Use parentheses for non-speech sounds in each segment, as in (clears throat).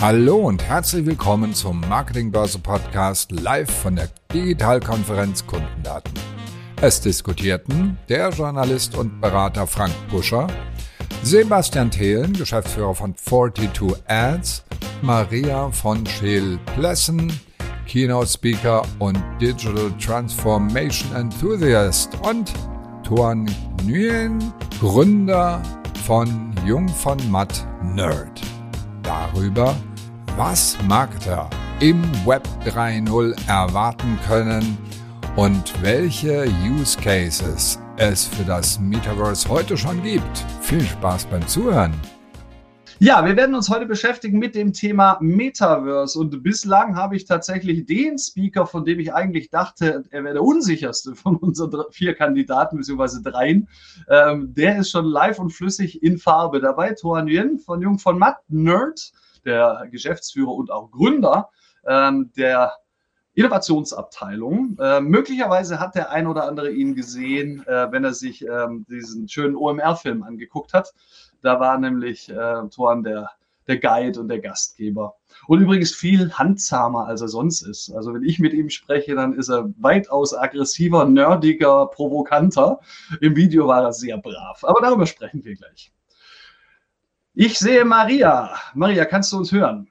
Hallo und herzlich willkommen zum Marketingbörse Podcast live von der Digitalkonferenz Kundendaten. Es diskutierten der Journalist und Berater Frank Puscher, Sebastian Thelen, Geschäftsführer von 42 Ads, Maria von Scheel-Plessen, Keynote Speaker und Digital Transformation Enthusiast und Tuan Nguyen, Gründer von Jung von Matt Nerd. Darüber, was Marketer im Web 3.0 erwarten können und welche Use Cases es für das Metaverse heute schon gibt. Viel Spaß beim Zuhören. Ja, wir werden uns heute beschäftigen mit dem Thema Metaverse und bislang habe ich tatsächlich den Speaker, von dem ich eigentlich dachte, er wäre der unsicherste von unseren vier Kandidaten beziehungsweise dreien. Ähm, der ist schon live und flüssig in Farbe dabei. Toan Nguyen von Jung von Matt, Nerd der Geschäftsführer und auch Gründer ähm, der Innovationsabteilung. Äh, möglicherweise hat der ein oder andere ihn gesehen, äh, wenn er sich ähm, diesen schönen OMR-Film angeguckt hat. Da war nämlich äh, Thorn der, der Guide und der Gastgeber. Und übrigens viel handzahmer, als er sonst ist. Also wenn ich mit ihm spreche, dann ist er weitaus aggressiver, nerdiger, provokanter. Im Video war er sehr brav. Aber darüber sprechen wir gleich. Ich sehe Maria. Maria, kannst du uns hören?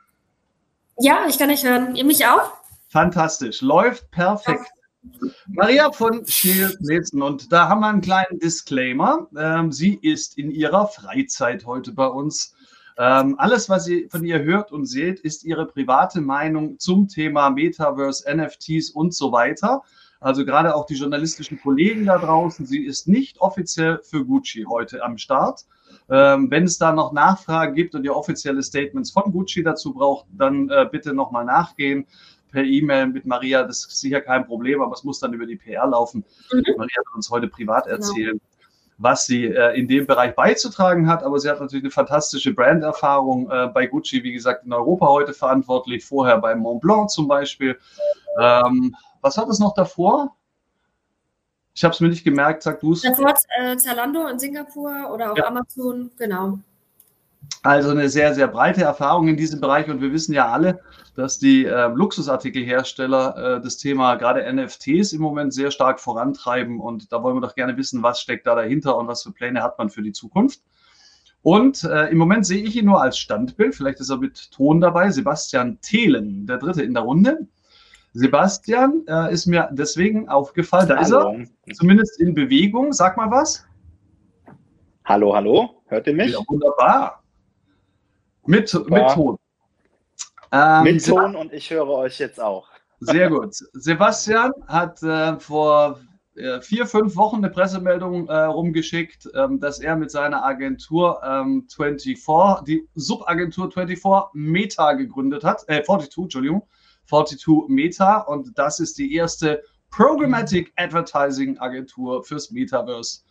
Ja, ich kann dich hören. Ihr mich auch? Fantastisch. Läuft perfekt. Maria von Schiel-Nielsen und da haben wir einen kleinen Disclaimer. Ähm, sie ist in ihrer Freizeit heute bei uns. Ähm, alles, was ihr von ihr hört und seht, ist ihre private Meinung zum Thema Metaverse, NFTs und so weiter. Also gerade auch die journalistischen Kollegen da draußen. Sie ist nicht offiziell für Gucci heute am Start. Ähm, wenn es da noch Nachfragen gibt und ihr offizielle Statements von Gucci dazu braucht, dann äh, bitte nochmal nachgehen per E-Mail mit Maria. Das ist sicher kein Problem, aber es muss dann über die PR laufen. Mhm. Maria wird uns heute privat genau. erzählen. Genau was sie äh, in dem Bereich beizutragen hat. Aber sie hat natürlich eine fantastische Branderfahrung äh, bei Gucci, wie gesagt, in Europa heute verantwortlich, vorher bei Montblanc zum Beispiel. Ähm, was hat es noch davor? Ich habe es mir nicht gemerkt, sag du es. Davor äh, Zalando in Singapur oder auch ja. Amazon, genau. Also eine sehr, sehr breite Erfahrung in diesem Bereich und wir wissen ja alle, dass die äh, Luxusartikelhersteller äh, das Thema gerade NFTs im Moment sehr stark vorantreiben und da wollen wir doch gerne wissen, was steckt da dahinter und was für Pläne hat man für die Zukunft. Und äh, im Moment sehe ich ihn nur als Standbild, vielleicht ist er mit Ton dabei, Sebastian Thelen, der dritte in der Runde. Sebastian äh, ist mir deswegen aufgefallen. Da hallo. ist er, zumindest in Bewegung. Sag mal was. Hallo, hallo. Hört ihr mich? Ja, wunderbar. Mit, mit Ton. Ähm, mit Ton und ich höre euch jetzt auch. Sehr (laughs) gut. Sebastian hat äh, vor äh, vier, fünf Wochen eine Pressemeldung äh, rumgeschickt, ähm, dass er mit seiner Agentur ähm, 24, die Subagentur 24 Meta gegründet hat, äh, 42, Entschuldigung, 42 Meta und das ist die erste Programmatic Advertising Agentur fürs Metaverse.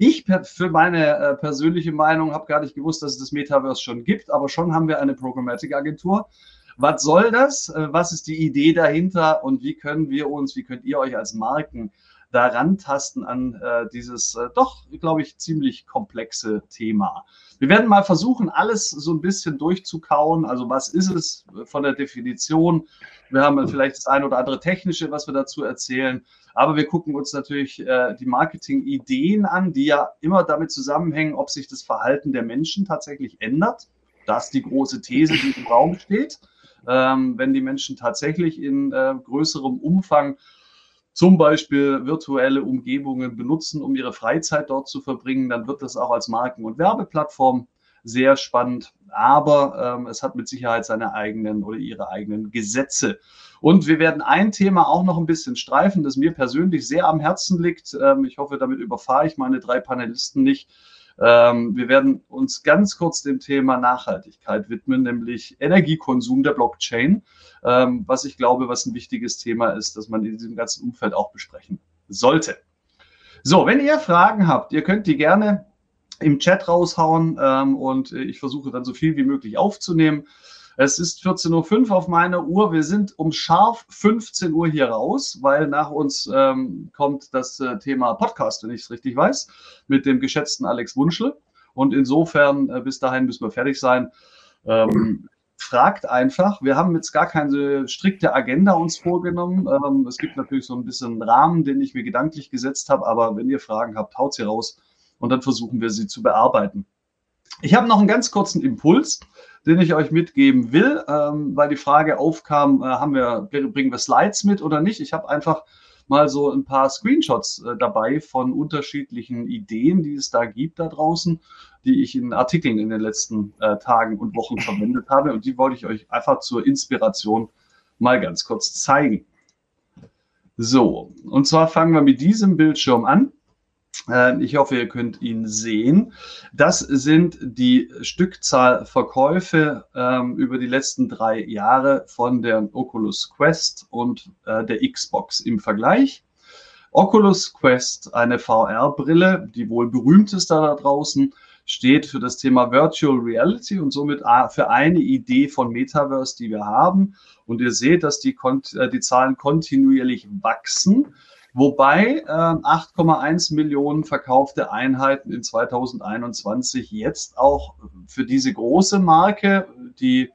Ich für meine äh, persönliche Meinung habe gar nicht gewusst, dass es das Metaverse schon gibt, aber schon haben wir eine Programmatic Agentur. Was soll das? Äh, was ist die Idee dahinter und wie können wir uns, wie könnt ihr euch als Marken daran tasten an äh, dieses äh, doch, glaube ich, ziemlich komplexe Thema. Wir werden mal versuchen, alles so ein bisschen durchzukauen. Also was ist es von der Definition? Wir haben vielleicht das eine oder andere technische, was wir dazu erzählen. Aber wir gucken uns natürlich äh, die Marketing-Ideen an, die ja immer damit zusammenhängen, ob sich das Verhalten der Menschen tatsächlich ändert. Das ist die große These, die im Raum steht. Ähm, wenn die Menschen tatsächlich in äh, größerem Umfang zum Beispiel virtuelle Umgebungen benutzen, um ihre Freizeit dort zu verbringen, dann wird das auch als Marken- und Werbeplattform sehr spannend. Aber ähm, es hat mit Sicherheit seine eigenen oder ihre eigenen Gesetze. Und wir werden ein Thema auch noch ein bisschen streifen, das mir persönlich sehr am Herzen liegt. Ähm, ich hoffe, damit überfahre ich meine drei Panelisten nicht. Ähm, wir werden uns ganz kurz dem Thema Nachhaltigkeit widmen, nämlich Energiekonsum der Blockchain, ähm, was ich glaube, was ein wichtiges Thema ist, das man in diesem ganzen Umfeld auch besprechen sollte. So, wenn ihr Fragen habt, ihr könnt die gerne im Chat raushauen ähm, und ich versuche dann so viel wie möglich aufzunehmen. Es ist 14.05 Uhr auf meiner Uhr. Wir sind um scharf 15 Uhr hier raus, weil nach uns ähm, kommt das äh, Thema Podcast, wenn ich es richtig weiß, mit dem geschätzten Alex Wunschel. Und insofern, äh, bis dahin müssen wir fertig sein. Ähm, fragt einfach. Wir haben jetzt gar keine strikte Agenda uns vorgenommen. Ähm, es gibt natürlich so ein bisschen Rahmen, den ich mir gedanklich gesetzt habe, aber wenn ihr Fragen habt, haut sie raus und dann versuchen wir sie zu bearbeiten. Ich habe noch einen ganz kurzen Impuls, den ich euch mitgeben will, ähm, weil die Frage aufkam, äh, haben wir, bringen wir Slides mit oder nicht? Ich habe einfach mal so ein paar Screenshots äh, dabei von unterschiedlichen Ideen, die es da gibt da draußen, die ich in Artikeln in den letzten äh, Tagen und Wochen (laughs) verwendet habe. Und die wollte ich euch einfach zur Inspiration mal ganz kurz zeigen. So, und zwar fangen wir mit diesem Bildschirm an. Ähm, ich hoffe, ihr könnt ihn sehen. Das sind die Stückzahlverkäufe ähm, über die letzten drei Jahre von der Oculus Quest und äh, der Xbox im Vergleich. Oculus Quest, eine VR-Brille, die wohl berühmteste da draußen, steht für das Thema Virtual Reality und somit für eine Idee von Metaverse, die wir haben. Und ihr seht, dass die, äh, die Zahlen kontinuierlich wachsen. Wobei äh, 8,1 Millionen verkaufte Einheiten in 2021 jetzt auch für diese große Marke, die,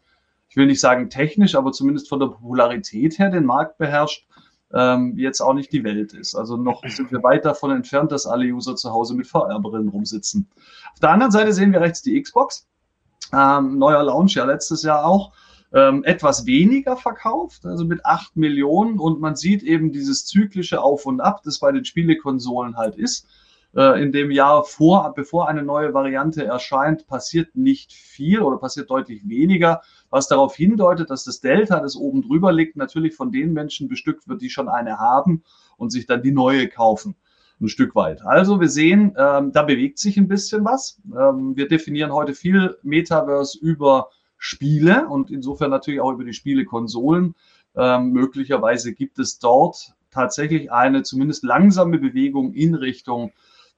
ich will nicht sagen technisch, aber zumindest von der Popularität her den Markt beherrscht, ähm, jetzt auch nicht die Welt ist. Also noch sind wir weit davon entfernt, dass alle User zu Hause mit VR-Brillen rumsitzen. Auf der anderen Seite sehen wir rechts die Xbox. Ähm, neuer Launch ja letztes Jahr auch ähm, etwas weniger verkauft, also mit 8 Millionen. Und man sieht eben dieses zyklische Auf und Ab, das bei den Spielekonsolen halt ist. Äh, in dem Jahr vor, bevor eine neue Variante erscheint, passiert nicht viel oder passiert deutlich weniger, was darauf hindeutet, dass das Delta, das oben drüber liegt, natürlich von den Menschen bestückt wird, die schon eine haben und sich dann die neue kaufen ein Stück weit. Also wir sehen, ähm, da bewegt sich ein bisschen was. Ähm, wir definieren heute viel Metaverse über Spiele und insofern natürlich auch über die Spielekonsolen. Ähm, möglicherweise gibt es dort tatsächlich eine zumindest langsame Bewegung in Richtung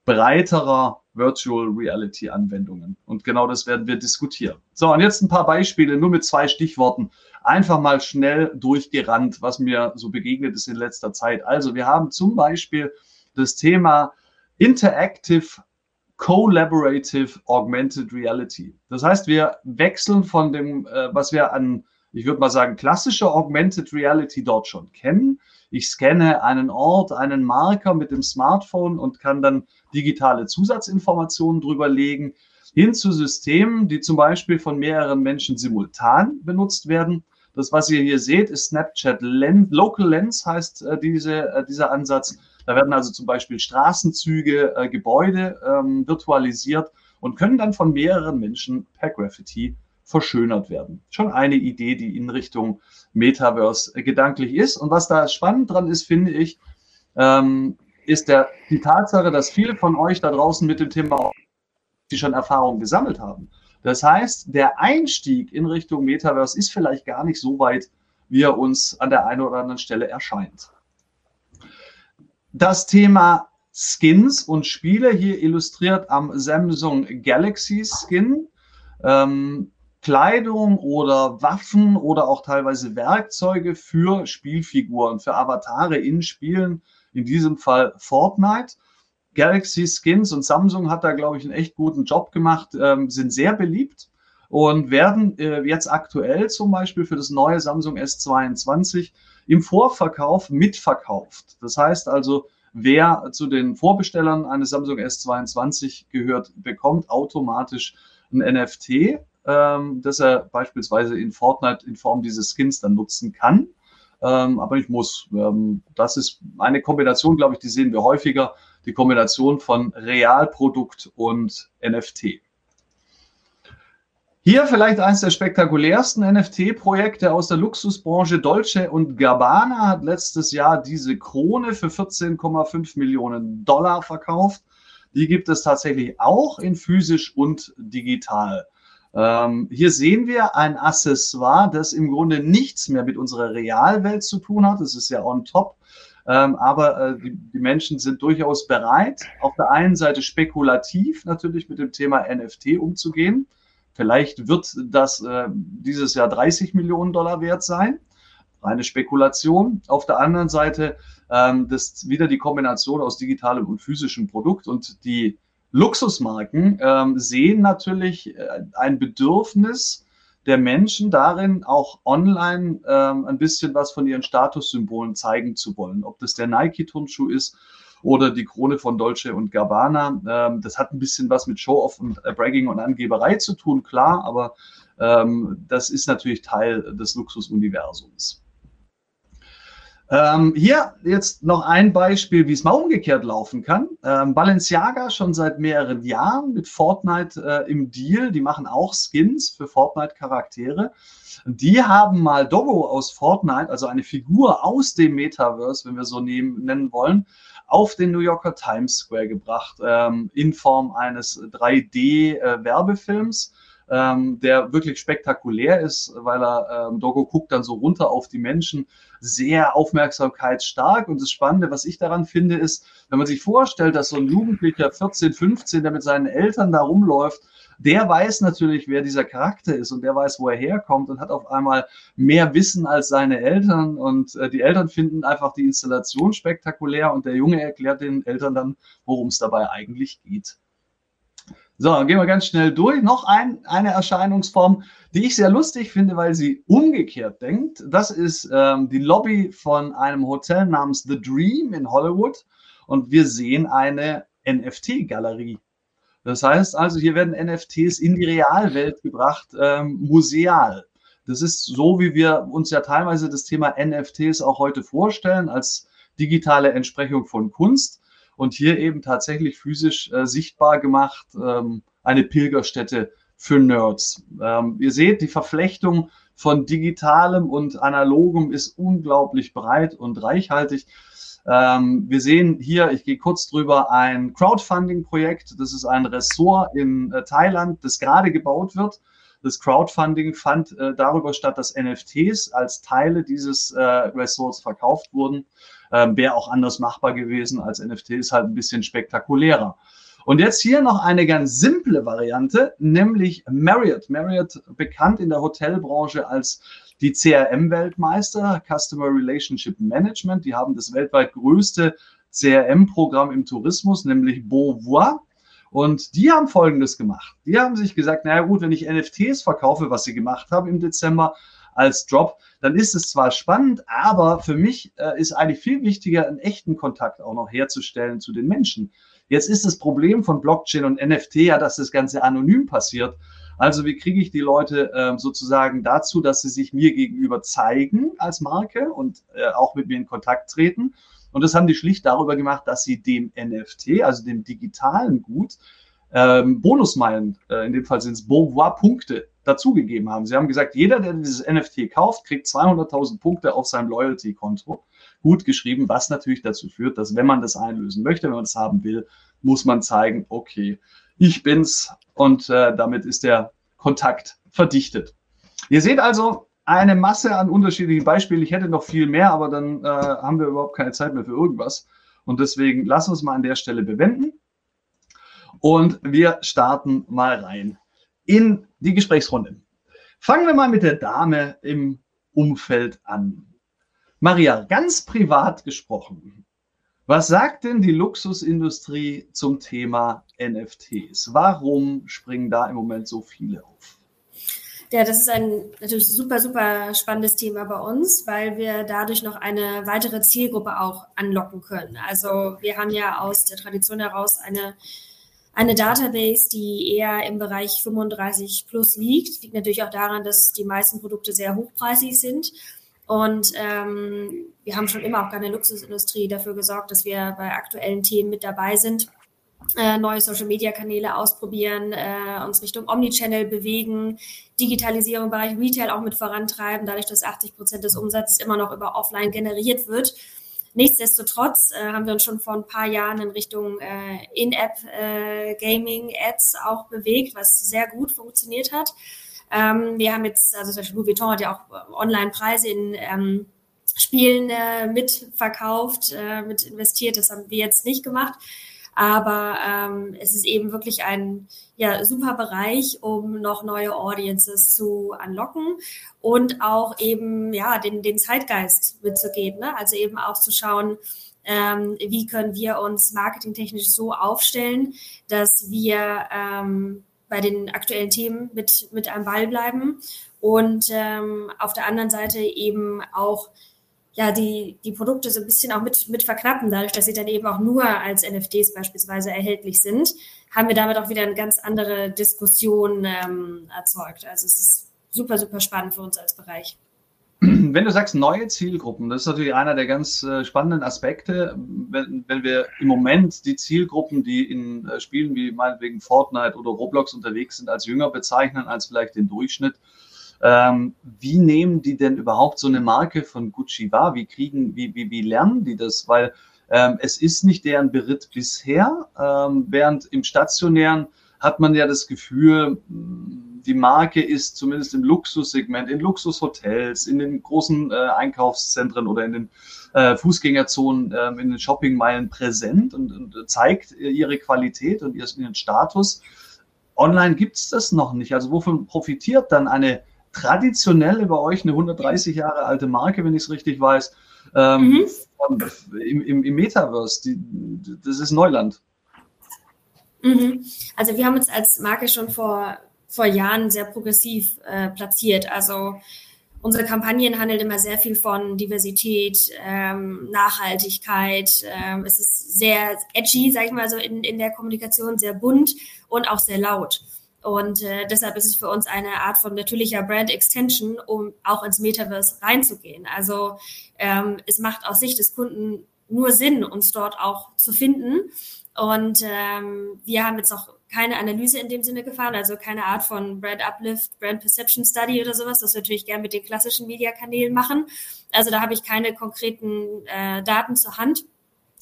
breiterer Virtual Reality Anwendungen. Und genau das werden wir diskutieren. So, und jetzt ein paar Beispiele, nur mit zwei Stichworten. Einfach mal schnell durchgerannt, was mir so begegnet ist in letzter Zeit. Also, wir haben zum Beispiel das Thema Interactive Collaborative Augmented Reality. Das heißt, wir wechseln von dem, äh, was wir an, ich würde mal sagen, klassischer Augmented Reality dort schon kennen. Ich scanne einen Ort, einen Marker mit dem Smartphone und kann dann digitale Zusatzinformationen drüber legen, hin zu Systemen, die zum Beispiel von mehreren Menschen simultan benutzt werden. Das, was ihr hier seht, ist Snapchat Lens, Local Lens heißt äh, diese, äh, dieser Ansatz. Da werden also zum Beispiel Straßenzüge, äh, Gebäude ähm, virtualisiert und können dann von mehreren Menschen per Graffiti verschönert werden. Schon eine Idee, die in Richtung Metaverse äh, gedanklich ist. Und was da spannend dran ist, finde ich, ähm, ist der, die Tatsache, dass viele von euch da draußen mit dem Thema die schon Erfahrung gesammelt haben. Das heißt, der Einstieg in Richtung Metaverse ist vielleicht gar nicht so weit, wie er uns an der einen oder anderen Stelle erscheint. Das Thema Skins und Spiele hier illustriert am Samsung Galaxy Skin. Ähm, Kleidung oder Waffen oder auch teilweise Werkzeuge für Spielfiguren, für Avatare in Spielen, in diesem Fall Fortnite. Galaxy Skins und Samsung hat da, glaube ich, einen echt guten Job gemacht, ähm, sind sehr beliebt und werden äh, jetzt aktuell zum Beispiel für das neue Samsung S22 im Vorverkauf mitverkauft. Das heißt also, wer zu den Vorbestellern eines Samsung S22 gehört, bekommt automatisch ein NFT, ähm, das er beispielsweise in Fortnite in Form dieses Skins dann nutzen kann. Ähm, aber ich muss. Ähm, das ist eine Kombination, glaube ich, die sehen wir häufiger. Die Kombination von Realprodukt und NFT. Hier vielleicht eines der spektakulärsten NFT-Projekte aus der Luxusbranche. Dolce und Gabbana hat letztes Jahr diese Krone für 14,5 Millionen Dollar verkauft. Die gibt es tatsächlich auch in physisch und digital. Ähm, hier sehen wir ein Accessoire, das im Grunde nichts mehr mit unserer Realwelt zu tun hat. Das ist ja on top. Ähm, aber äh, die, die Menschen sind durchaus bereit, auf der einen Seite spekulativ natürlich mit dem Thema NFT umzugehen Vielleicht wird das äh, dieses Jahr 30 Millionen Dollar wert sein. Reine Spekulation. Auf der anderen Seite ähm, das wieder die Kombination aus digitalem und physischem Produkt und die Luxusmarken ähm, sehen natürlich äh, ein Bedürfnis der Menschen darin, auch online ähm, ein bisschen was von ihren Statussymbolen zeigen zu wollen. Ob das der Nike-Turnschuh ist oder die Krone von Dolce und Gabbana. Ähm, das hat ein bisschen was mit Show-off und äh, Bragging und Angeberei zu tun, klar, aber ähm, das ist natürlich Teil des Luxusuniversums. Ähm, hier jetzt noch ein Beispiel, wie es mal umgekehrt laufen kann. Ähm, Balenciaga schon seit mehreren Jahren mit Fortnite äh, im Deal. Die machen auch Skins für Fortnite-Charaktere. Die haben mal Doggo aus Fortnite, also eine Figur aus dem Metaverse, wenn wir so nehmen, nennen wollen, auf den New Yorker Times Square gebracht, ähm, in Form eines 3D-Werbefilms. Äh, ähm, der wirklich spektakulär ist, weil er, ähm, Dogo guckt dann so runter auf die Menschen, sehr aufmerksamkeitsstark. Und das Spannende, was ich daran finde, ist, wenn man sich vorstellt, dass so ein Jugendlicher 14, 15, der mit seinen Eltern da rumläuft, der weiß natürlich, wer dieser Charakter ist und der weiß, wo er herkommt und hat auf einmal mehr Wissen als seine Eltern. Und äh, die Eltern finden einfach die Installation spektakulär und der Junge erklärt den Eltern dann, worum es dabei eigentlich geht. So, dann gehen wir ganz schnell durch. Noch ein, eine Erscheinungsform, die ich sehr lustig finde, weil sie umgekehrt denkt. Das ist ähm, die Lobby von einem Hotel namens The Dream in Hollywood. Und wir sehen eine NFT-Galerie. Das heißt also, hier werden NFTs in die Realwelt gebracht, ähm, museal. Das ist so, wie wir uns ja teilweise das Thema NFTs auch heute vorstellen, als digitale Entsprechung von Kunst und hier eben tatsächlich physisch äh, sichtbar gemacht, ähm, eine Pilgerstätte für Nerds. Ähm, ihr seht, die Verflechtung von digitalem und analogem ist unglaublich breit und reichhaltig. Ähm, wir sehen hier, ich gehe kurz drüber, ein Crowdfunding-Projekt. Das ist ein Ressort in äh, Thailand, das gerade gebaut wird. Das Crowdfunding fand äh, darüber statt, dass NFTs als Teile dieses äh, Ressorts verkauft wurden. Ähm, Wäre auch anders machbar gewesen als NFTs, halt ein bisschen spektakulärer. Und jetzt hier noch eine ganz simple Variante, nämlich Marriott. Marriott bekannt in der Hotelbranche als die CRM-Weltmeister, Customer Relationship Management. Die haben das weltweit größte CRM-Programm im Tourismus, nämlich Beauvoir. Und die haben Folgendes gemacht. Die haben sich gesagt, naja gut, wenn ich NFTs verkaufe, was sie gemacht haben im Dezember als Drop, dann ist es zwar spannend, aber für mich äh, ist eigentlich viel wichtiger, einen echten Kontakt auch noch herzustellen zu den Menschen. Jetzt ist das Problem von Blockchain und NFT ja, dass das Ganze anonym passiert. Also wie kriege ich die Leute äh, sozusagen dazu, dass sie sich mir gegenüber zeigen als Marke und äh, auch mit mir in Kontakt treten? Und das haben die schlicht darüber gemacht, dass sie dem NFT, also dem digitalen Gut, ähm, Bonusmeilen, äh, in dem Fall sind es Beauvoir-Punkte, dazugegeben haben. Sie haben gesagt, jeder, der dieses NFT kauft, kriegt 200.000 Punkte auf seinem Loyalty-Konto. Gut geschrieben, was natürlich dazu führt, dass wenn man das einlösen möchte, wenn man das haben will, muss man zeigen, okay, ich bin's und äh, damit ist der Kontakt verdichtet. Ihr seht also, eine Masse an unterschiedlichen Beispielen. Ich hätte noch viel mehr, aber dann äh, haben wir überhaupt keine Zeit mehr für irgendwas. Und deswegen lass uns mal an der Stelle bewenden. Und wir starten mal rein in die Gesprächsrunde. Fangen wir mal mit der Dame im Umfeld an. Maria, ganz privat gesprochen, was sagt denn die Luxusindustrie zum Thema NFTs? Warum springen da im Moment so viele auf? Ja, das ist ein natürlich super, super spannendes Thema bei uns, weil wir dadurch noch eine weitere Zielgruppe auch anlocken können. Also wir haben ja aus der Tradition heraus eine, eine Database, die eher im Bereich 35 plus liegt. Liegt natürlich auch daran, dass die meisten Produkte sehr hochpreisig sind. Und ähm, wir haben schon immer auch gerne Luxusindustrie dafür gesorgt, dass wir bei aktuellen Themen mit dabei sind äh, neue Social-Media-Kanäle ausprobieren, äh, uns Richtung Omnichannel bewegen, Digitalisierung im Bereich Retail auch mit vorantreiben, dadurch, dass 80 Prozent des Umsatzes immer noch über Offline generiert wird. Nichtsdestotrotz äh, haben wir uns schon vor ein paar Jahren in Richtung äh, In-App-Gaming-Ads äh, auch bewegt, was sehr gut funktioniert hat. Ähm, wir haben jetzt, also zum Beispiel Louis Vuitton hat ja auch Online-Preise in ähm, Spielen äh, mitverkauft, äh, mit investiert. Das haben wir jetzt nicht gemacht. Aber ähm, es ist eben wirklich ein ja, super Bereich, um noch neue Audiences zu unlocken und auch eben ja den, den Zeitgeist mitzugeben. Ne? Also eben auch zu schauen, ähm, wie können wir uns marketingtechnisch so aufstellen, dass wir ähm, bei den aktuellen Themen mit, mit am Ball bleiben und ähm, auf der anderen Seite eben auch ja, die, die Produkte so ein bisschen auch mit, mit verknappen, dadurch, dass sie dann eben auch nur als NFTs beispielsweise erhältlich sind, haben wir damit auch wieder eine ganz andere Diskussion ähm, erzeugt. Also es ist super, super spannend für uns als Bereich. (clears throat) Wenn du sagst neue Zielgruppen, das ist natürlich einer der ganz äh, spannenden Aspekte, wenn, wenn wir im Moment die Zielgruppen, die in äh, Spielen wie meinetwegen Fortnite oder Roblox unterwegs sind, als jünger bezeichnen als vielleicht den Durchschnitt, ähm, wie nehmen die denn überhaupt so eine Marke von Gucci wahr? Wie kriegen, wie, wie, wie lernen die das? Weil ähm, es ist nicht deren Beritt bisher, ähm, während im stationären hat man ja das Gefühl, die Marke ist zumindest im Luxussegment, in Luxushotels, in den großen äh, Einkaufszentren oder in den äh, Fußgängerzonen, äh, in den Shoppingmeilen präsent und, und zeigt ihre Qualität und ihren Status. Online gibt es das noch nicht. Also wovon profitiert dann eine traditionelle bei euch, eine 130 Jahre alte Marke, wenn ich es richtig weiß, ähm, mhm. im, im, im, Metaverse. Die, das ist Neuland. Mhm. Also wir haben uns als Marke schon vor, vor Jahren sehr progressiv äh, platziert. Also unsere Kampagnen handeln immer sehr viel von Diversität, ähm, Nachhaltigkeit. Ähm, es ist sehr edgy, sag ich mal so, in, in der Kommunikation, sehr bunt und auch sehr laut. Und äh, deshalb ist es für uns eine Art von natürlicher Brand Extension, um auch ins Metaverse reinzugehen. Also ähm, es macht aus Sicht des Kunden nur Sinn, uns dort auch zu finden. Und ähm, wir haben jetzt noch keine Analyse in dem Sinne gefahren, also keine Art von Brand Uplift, Brand Perception Study oder sowas, das wir natürlich gerne mit den klassischen Mediakanälen machen. Also da habe ich keine konkreten äh, Daten zur Hand.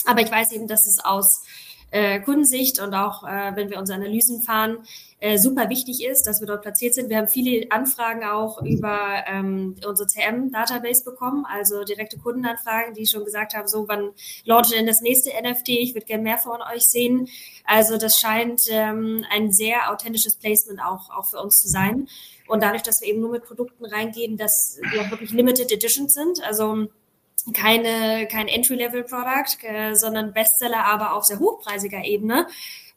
Aber ich weiß eben, dass es aus äh, Kundensicht und auch äh, wenn wir unsere Analysen fahren, äh, super wichtig ist, dass wir dort platziert sind. Wir haben viele Anfragen auch über ähm, unsere CM-Database bekommen, also direkte Kundenanfragen, die schon gesagt haben, so, wann launcht denn das nächste NFT? Ich würde gerne mehr von euch sehen. Also das scheint ähm, ein sehr authentisches Placement auch, auch für uns zu sein. Und dadurch, dass wir eben nur mit Produkten reingehen, dass wir auch wirklich Limited Editions sind, also keine, kein Entry-Level-Product, äh, sondern Bestseller, aber auf sehr hochpreisiger Ebene,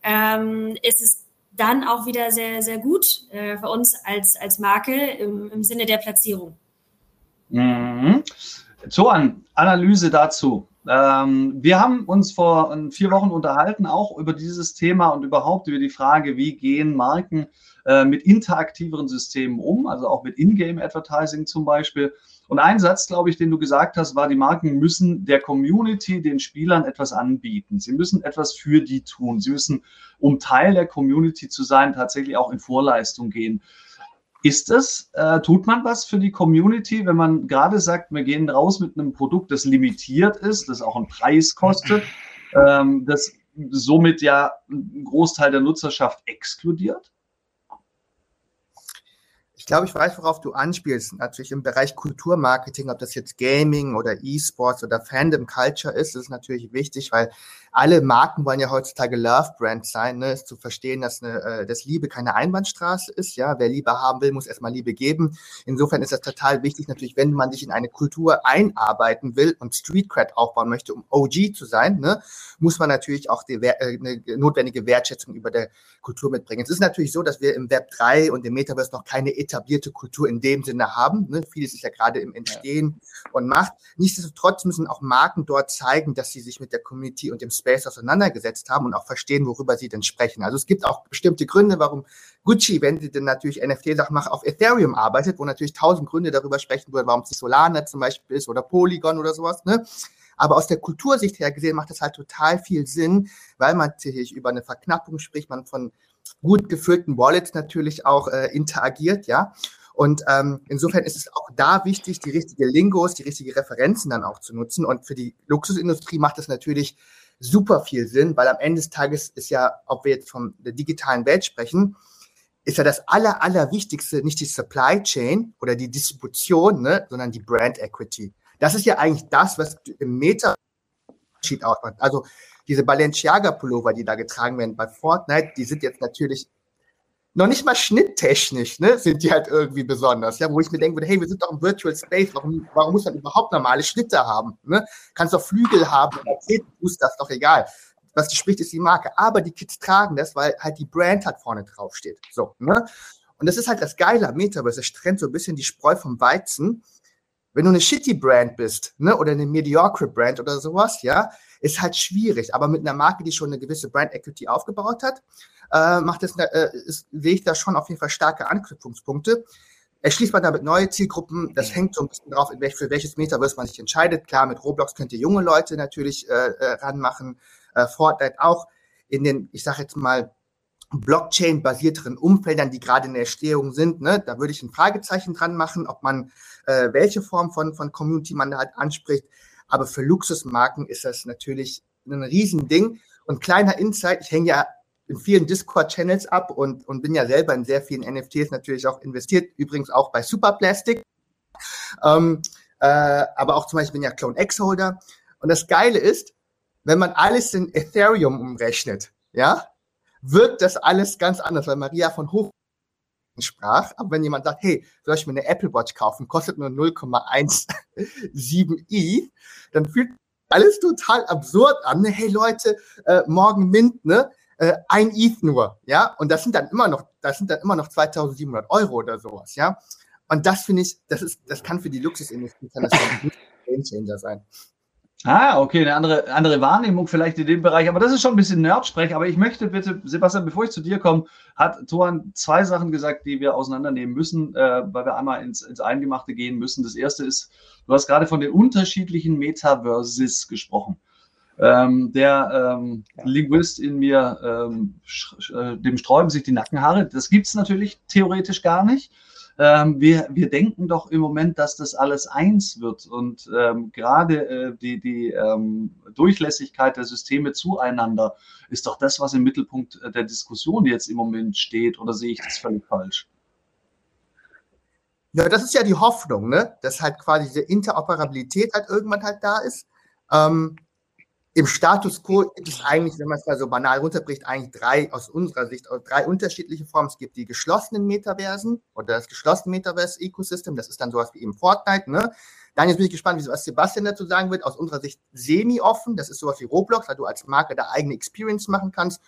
ähm, ist es dann auch wieder sehr, sehr gut äh, für uns als, als Marke im, im Sinne der Platzierung. Mhm. So, an Analyse dazu. Ähm, wir haben uns vor vier Wochen unterhalten, auch über dieses Thema und überhaupt über die Frage, wie gehen Marken äh, mit interaktiveren Systemen um, also auch mit Ingame-Advertising zum Beispiel. Und ein Satz, glaube ich, den du gesagt hast, war, die Marken müssen der Community, den Spielern etwas anbieten. Sie müssen etwas für die tun. Sie müssen, um Teil der Community zu sein, tatsächlich auch in Vorleistung gehen. Ist es, äh, tut man was für die Community, wenn man gerade sagt, wir gehen raus mit einem Produkt, das limitiert ist, das auch einen Preis kostet, (clears throat) ähm, das somit ja einen Großteil der Nutzerschaft exkludiert? Glaube, ich weiß, worauf du anspielst. Natürlich im Bereich Kulturmarketing, ob das jetzt Gaming oder E-Sports oder Fandom Culture ist, ist natürlich wichtig, weil alle Marken wollen ja heutzutage Love Brands sein, ne? ist zu verstehen, dass, eine, äh, dass Liebe keine Einbahnstraße ist. Ja, wer Liebe haben will, muss erstmal Liebe geben. Insofern ist das total wichtig, natürlich, wenn man sich in eine Kultur einarbeiten will und Street Cred aufbauen möchte, um OG zu sein, ne, muss man natürlich auch die, äh, eine notwendige Wertschätzung über der Kultur mitbringen. Es ist natürlich so, dass wir im Web 3 und im Metaverse noch keine etablierte Kultur in dem Sinne haben. Ne? Vieles ist ja gerade im Entstehen ja. und Macht. Nichtsdestotrotz müssen auch Marken dort zeigen, dass sie sich mit der Community und dem Space auseinandergesetzt haben und auch verstehen, worüber sie denn sprechen. Also es gibt auch bestimmte Gründe, warum Gucci, wenn sie denn natürlich NFT-Sachen machen, auf Ethereum arbeitet, wo natürlich tausend Gründe darüber sprechen würden, warum es Solana zum Beispiel ist oder Polygon oder sowas. Ne? Aber aus der Kultursicht her gesehen macht das halt total viel Sinn, weil man natürlich über eine Verknappung spricht, man von gut gefüllten Wallets natürlich auch äh, interagiert, ja. Und ähm, insofern ist es auch da wichtig, die richtige Lingos, die richtige Referenzen dann auch zu nutzen. Und für die Luxusindustrie macht es natürlich super viel Sinn, weil am Ende des Tages ist ja, ob wir jetzt von der digitalen Welt sprechen, ist ja das aller, allerwichtigste nicht die Supply Chain oder die Distribution, ne, sondern die Brand Equity. Das ist ja eigentlich das, was im Meta ausmacht. Also diese Balenciaga-Pullover, die da getragen werden bei Fortnite, die sind jetzt natürlich noch nicht mal schnitttechnisch, ne, sind die halt irgendwie besonders, ja, wo ich mir denke, hey, wir sind doch im Virtual Space, warum, warum muss man überhaupt normale Schnitte haben, ne? Kannst doch Flügel haben, Fuß, das ist doch egal. Was spricht, ist die Marke. Aber die Kids tragen das, weil halt die Brand halt vorne drauf steht. So, ne? Und das ist halt das Geile am Metaverse. Es trennt so ein bisschen die Spreu vom Weizen. Wenn du eine shitty Brand bist, ne, oder eine mediocre Brand oder sowas, ja, ist halt schwierig. Aber mit einer Marke, die schon eine gewisse Brand Equity aufgebaut hat, äh, macht es, äh, ist, sehe ich da schon auf jeden Fall starke Anknüpfungspunkte. Erschließt man damit neue Zielgruppen, das hängt so ein bisschen drauf, welch, für welches Metaverse man sich entscheidet. Klar, mit Roblox könnt ihr junge Leute natürlich äh, äh, ranmachen, äh, Fortnite auch in den, ich sage jetzt mal, Blockchain-basierteren Umfeldern, die gerade in der Erstehung sind, ne, da würde ich ein Fragezeichen dran machen, ob man äh, welche Form von, von Community man da halt anspricht. Aber für Luxusmarken ist das natürlich ein Riesending. Und kleiner Insight, ich hänge ja in vielen Discord-Channels ab und, und bin ja selber in sehr vielen NFTs natürlich auch investiert, übrigens auch bei Superplastic. Ähm, äh, aber auch zum Beispiel bin ja Clone X-Holder. Und das Geile ist, wenn man alles in Ethereum umrechnet, ja, wirkt das alles ganz anders, weil Maria von hoch sprach. Aber wenn jemand sagt, hey, soll ich mir eine Apple Watch kaufen, kostet nur 0,17 i, dann fühlt alles total absurd an. Hey Leute, äh, morgen Mint, ne? Äh, ein ETH nur, ja? Und das sind dann immer noch, das sind dann immer noch 2700 Euro oder sowas, ja? Und das finde ich, das ist, das kann für die Luxusindustrie kann das (laughs) ein Game Changer sein. Ah, okay, eine andere, andere Wahrnehmung vielleicht in dem Bereich, aber das ist schon ein bisschen Nerdsprech. Aber ich möchte bitte, Sebastian, bevor ich zu dir komme, hat Thoran zwei Sachen gesagt, die wir auseinandernehmen müssen, äh, weil wir einmal ins, ins Eingemachte gehen müssen. Das erste ist, du hast gerade von den unterschiedlichen Metaverses gesprochen. Ähm, der ähm, ja. Linguist in mir, ähm, äh, dem sträuben sich die Nackenhaare. Das gibt es natürlich theoretisch gar nicht ähm, wir, wir denken doch im Moment, dass das alles eins wird. Und ähm, gerade äh, die, die ähm, Durchlässigkeit der Systeme zueinander ist doch das, was im Mittelpunkt äh, der Diskussion jetzt im Moment steht. Oder sehe ich das völlig falsch? Ja, das ist ja die Hoffnung, ne? dass halt quasi diese Interoperabilität halt irgendwann halt da ist. Ähm, im Status quo gibt es eigentlich, wenn man es mal so banal runterbricht, eigentlich drei, aus unserer Sicht, drei unterschiedliche Formen. Es gibt die geschlossenen Metaversen oder das geschlossene Metaverse-Ecosystem. Das ist dann sowas wie eben Fortnite. Ne? Dann jetzt bin ich gespannt, was Sebastian dazu sagen wird. Aus unserer Sicht semi-offen. Das ist sowas wie Roblox, weil du als Marke da eigene Experience machen kannst.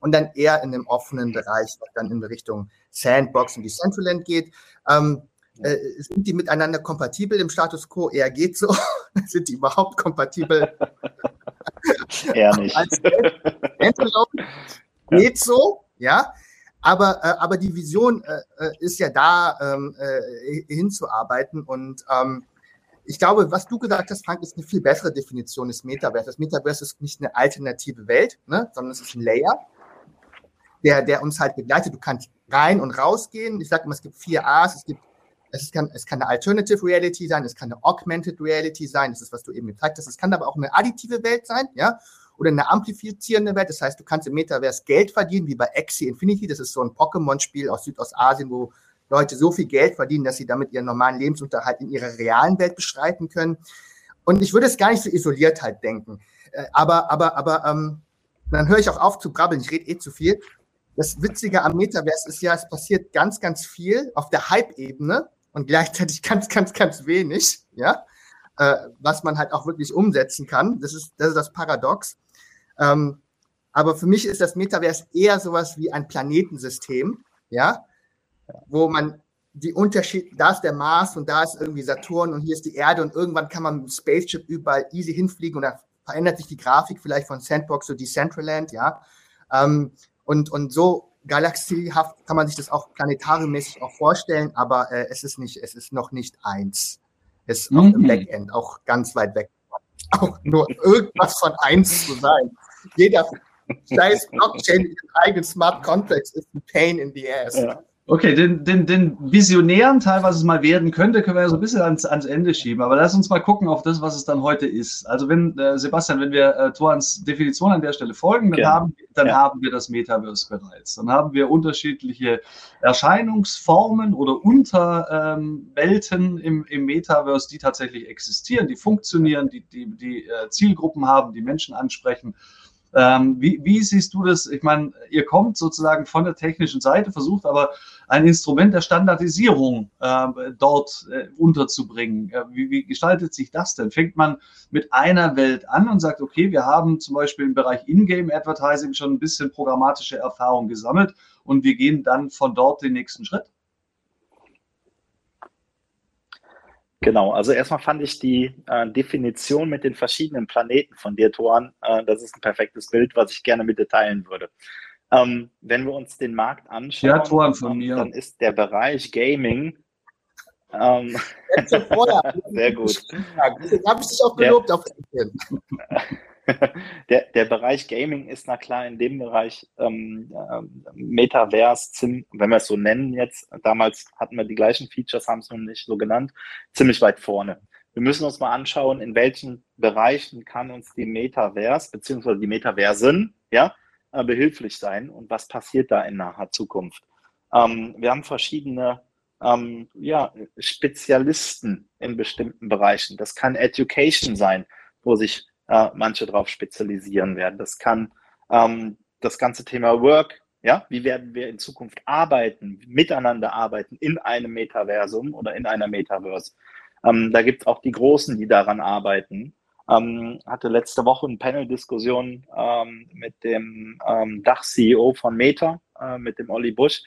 Und dann eher in dem offenen Bereich, was dann in Richtung Sandbox und Decentraland geht. Ähm, äh, sind die miteinander kompatibel im Status quo? Eher geht so. (laughs) sind die überhaupt kompatibel? (laughs) Eher nicht. geht so, ja. Aber, äh, aber die Vision äh, äh, ist ja da, ähm, äh, hinzuarbeiten. Und ähm, ich glaube, was du gesagt hast, Frank, ist eine viel bessere Definition des Metaverse. Das Metaverse ist nicht eine alternative Welt, ne, sondern es ist ein Layer, der, der uns halt begleitet. Du kannst rein und rausgehen. Ich sage immer, es gibt vier A's. Es gibt es kann, es kann eine Alternative Reality sein, es kann eine Augmented Reality sein, das ist, was du eben gezeigt hast. Es kann aber auch eine additive Welt sein, ja, oder eine amplifizierende Welt. Das heißt, du kannst im Metaverse Geld verdienen, wie bei Axie Infinity. Das ist so ein Pokémon-Spiel aus Südostasien, wo Leute so viel Geld verdienen, dass sie damit ihren normalen Lebensunterhalt in ihrer realen Welt bestreiten können. Und ich würde es gar nicht so isoliert halt denken. Äh, aber, aber, aber, ähm, dann höre ich auch auf zu brabbeln. Ich rede eh zu viel. Das Witzige am Metaverse ist ja, es passiert ganz, ganz viel auf der Hype-Ebene und gleichzeitig (laughs) ganz, ganz, ganz wenig, ja, äh, was man halt auch wirklich umsetzen kann. Das ist das, ist das Paradox. Ähm, aber für mich ist das Metaverse eher sowas wie ein Planetensystem, ja, wo man die Unterschied, da ist der Mars und da ist irgendwie Saturn und hier ist die Erde und irgendwann kann man mit dem Spaceship überall easy hinfliegen und da verändert sich die Grafik vielleicht von Sandbox zu Decentraland, ja. Ähm, und, und so galaxiehaft kann man sich das auch planetariummäßig auch vorstellen, aber äh, es ist nicht, es ist noch nicht eins. Es ist mhm. auf dem mhm. Backend auch ganz weit weg. Auch nur irgendwas von eins zu sein. Jeder (laughs) scheiß Blockchain mit eigenen Smart Contracts ist ein Pain in the ass. Ja. Okay, den, den, den visionären Teil, was es mal werden könnte, können wir ja so ein bisschen ans, ans Ende schieben. Aber lass uns mal gucken auf das, was es dann heute ist. Also wenn, äh, Sebastian, wenn wir äh, Torans Definition an der Stelle folgen, dann, haben, dann ja. haben wir das Metaverse bereits. Dann haben wir unterschiedliche Erscheinungsformen oder Unterwelten ähm, im, im Metaverse, die tatsächlich existieren, die funktionieren, die, die, die äh, Zielgruppen haben, die Menschen ansprechen Ähm, wie, wie, siehst du das? Ich meine, ihr kommt sozusagen von der technischen Seite, versucht aber ein Instrument der Standardisierung äh, dort äh, unterzubringen. Äh, wie, wie, gestaltet sich das denn? Fängt man mit einer Welt an und sagt, okay, wir haben zum Beispiel im Bereich Ingame Advertising schon ein bisschen programmatische Erfahrung gesammelt und wir gehen dann von dort den nächsten Schritt? Genau, also erstmal fand ich die äh, Definition mit den verschiedenen Planeten von dir, Toran, äh, das ist ein perfektes Bild, was ich gerne mit dir teilen würde. Ähm, wenn wir uns den Markt anschauen, ja, Toran von mir. dann ist der Bereich Gaming ähm, (laughs) sehr gut. Deswegen habe ich dich auch gelobt der, auf (laughs) der, der Bereich Gaming ist na klar in dem Bereich ähm, äh, Metaverse, wenn wir es so nennen jetzt, damals hatten wir die gleichen Features, haben es noch nicht so genannt, ziemlich weit vorne. Wir müssen uns mal anschauen, in welchen Bereichen kann uns die Metaverse beziehungsweise die Metaversen ja, äh, behilflich sein und was passiert da in naher Zukunft. Ähm, wir haben verschiedene ähm, ja, Spezialisten in bestimmten Bereichen. Das kann Education sein, wo sich äh, manche darauf spezialisieren werden. Das kann ähm, das ganze Thema Work, ja, wie werden wir in Zukunft arbeiten, miteinander arbeiten in einem Metaversum oder in einer Metaverse. Ähm, da gibt es auch die Großen, die daran arbeiten. Ähm, hatte letzte Woche eine Panel-Diskussion ähm, mit dem ähm, Dach-CEO von Meta, äh, mit dem Olli Busch,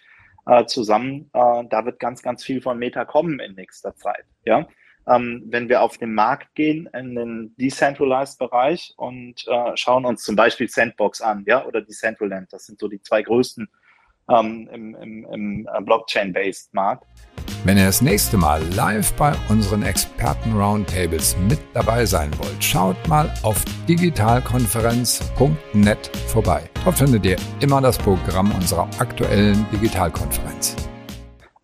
äh, zusammen. Äh, da wird ganz, ganz viel von Meta kommen in nächster Zeit. Ja, ähm, wenn wir auf den Markt gehen, in den Decentralized-Bereich und äh, schauen uns zum Beispiel Sandbox an, ja, oder Decentraland. Das sind so die zwei größten ähm, im, im, im äh, Blockchain-based Markt. Wenn ihr das nächste Mal live bei unseren Experten-Roundtables mit dabei sein wollt, schaut mal auf digitalkonferenz.net vorbei. Dort findet ihr immer das Programm unserer aktuellen Digitalkonferenz.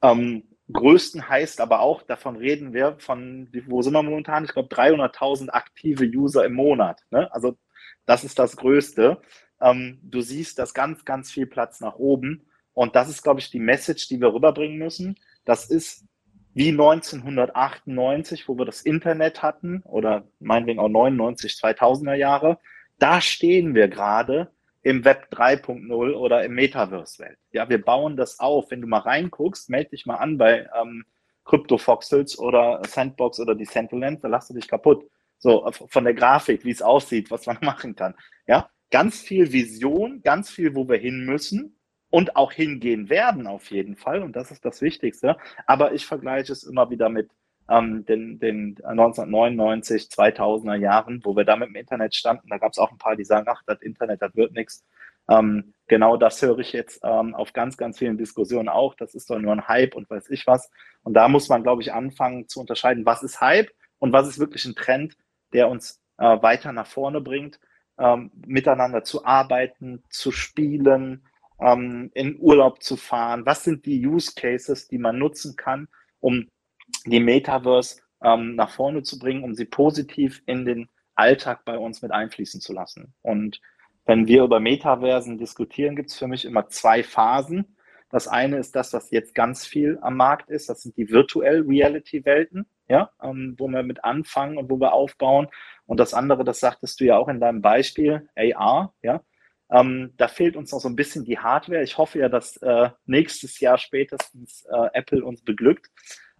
Ähm, größten heißt aber auch, davon reden wir von, wo sind wir momentan? Ich glaube 300.000 aktive User im Monat. Ne? Also das ist das Größte. Ähm, du siehst, dass ganz, ganz viel Platz nach oben. Und das ist, glaube ich, die Message, die wir rüberbringen müssen. Das ist wie 1998, wo wir das Internet hatten oder meinetwegen auch 99, 2000er Jahre. Da stehen wir gerade im Web 3.0 oder im Metaverse-Welt. Ja, wir bauen das auf. Wenn du mal reinguckst, melde dich mal an bei ähm, CryptoFoxels oder Sandbox oder Decentraland, da lachst du dich kaputt. So, von der Grafik, wie es aussieht, was man (laughs) machen kann. Ja, ganz viel Vision, ganz viel, wo wir hin müssen und auch hingehen werden auf jeden Fall. Und das ist das Wichtigste. Aber ich vergleiche es immer wieder mit ähm, den, den 1999, 2000er Jahren, wo wir da mit dem Internet standen. Da gab es auch ein paar, die sagen, ach, das Internet, das wird nichts. Ähm, genau das höre ich jetzt ähm, auf ganz, ganz vielen Diskussionen auch. Das ist doch nur ein Hype und weiß ich was. Und da muss man, glaube ich, anfangen zu unterscheiden, was ist Hype und was ist wirklich ein Trend, der uns äh, weiter nach vorne bringt, ähm, miteinander zu arbeiten, zu spielen, ähm, in Urlaub zu fahren. Was sind die Use Cases, die man nutzen kann, um die Metaverse ähm, nach vorne zu bringen, um sie positiv in den Alltag bei uns mit einfließen zu lassen. Und wenn wir über Metaversen diskutieren, gibt es für mich immer zwei Phasen. Das eine ist das, was jetzt ganz viel am Markt ist. Das sind die Virtual Reality Welten, ja, ähm, wo wir mit anfangen und wo wir aufbauen. Und das andere, das sagtest du ja auch in deinem Beispiel, AR, ja. Ähm, da fehlt uns noch so ein bisschen die Hardware. Ich hoffe ja, dass äh, nächstes Jahr spätestens äh, Apple uns beglückt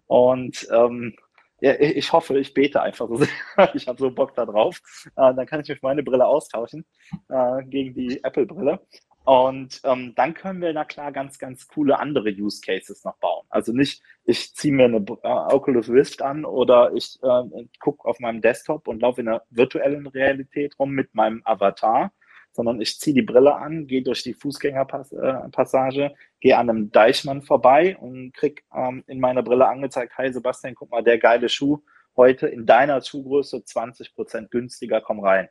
und ähm, ja, ich hoffe, ich bete einfach. (laughs) ich habe so Bock da drauf. Äh, dann kann ich mir meine Brille austauschen äh, gegen die Apple-Brille. Und ähm, dann können wir, na klar, ganz, ganz coole andere Use Cases noch bauen. Also nicht, ich ziehe mir eine äh, Oculus Rift an oder ich äh, gucke auf meinem Desktop und laufe in einer virtuellen Realität rum mit meinem Avatar, sondern ich ziehe die Brille an, gehe durch die Fußgängerpassage, äh, gehe an einem Deichmann vorbei und krieg ähm, in meiner Brille angezeigt, hi Sebastian, guck mal, der geile Schuh heute in deiner Schuhgröße 20% günstiger, komm rein.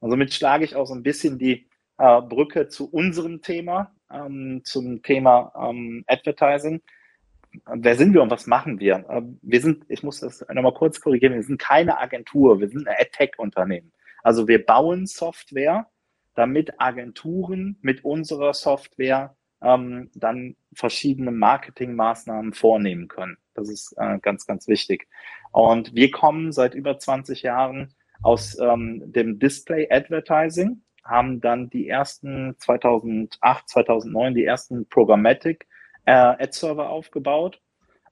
Und somit schlage ich auch so ein bisschen die äh, Brücke zu unserem Thema, ähm, zum Thema ähm, Advertising. Wer sind wir und was machen wir? Äh, wir sind, ich muss das nochmal kurz korrigieren, wir sind keine Agentur, wir sind ein AdTech-Unternehmen. Also wir bauen Software, damit Agenturen mit unserer Software ähm, dann verschiedene Marketingmaßnahmen vornehmen können. Das ist äh, ganz, ganz wichtig. Und wir kommen seit über 20 Jahren aus ähm, dem Display Advertising haben dann die ersten 2008, 2009 die ersten Programmatic äh, Ad-Server aufgebaut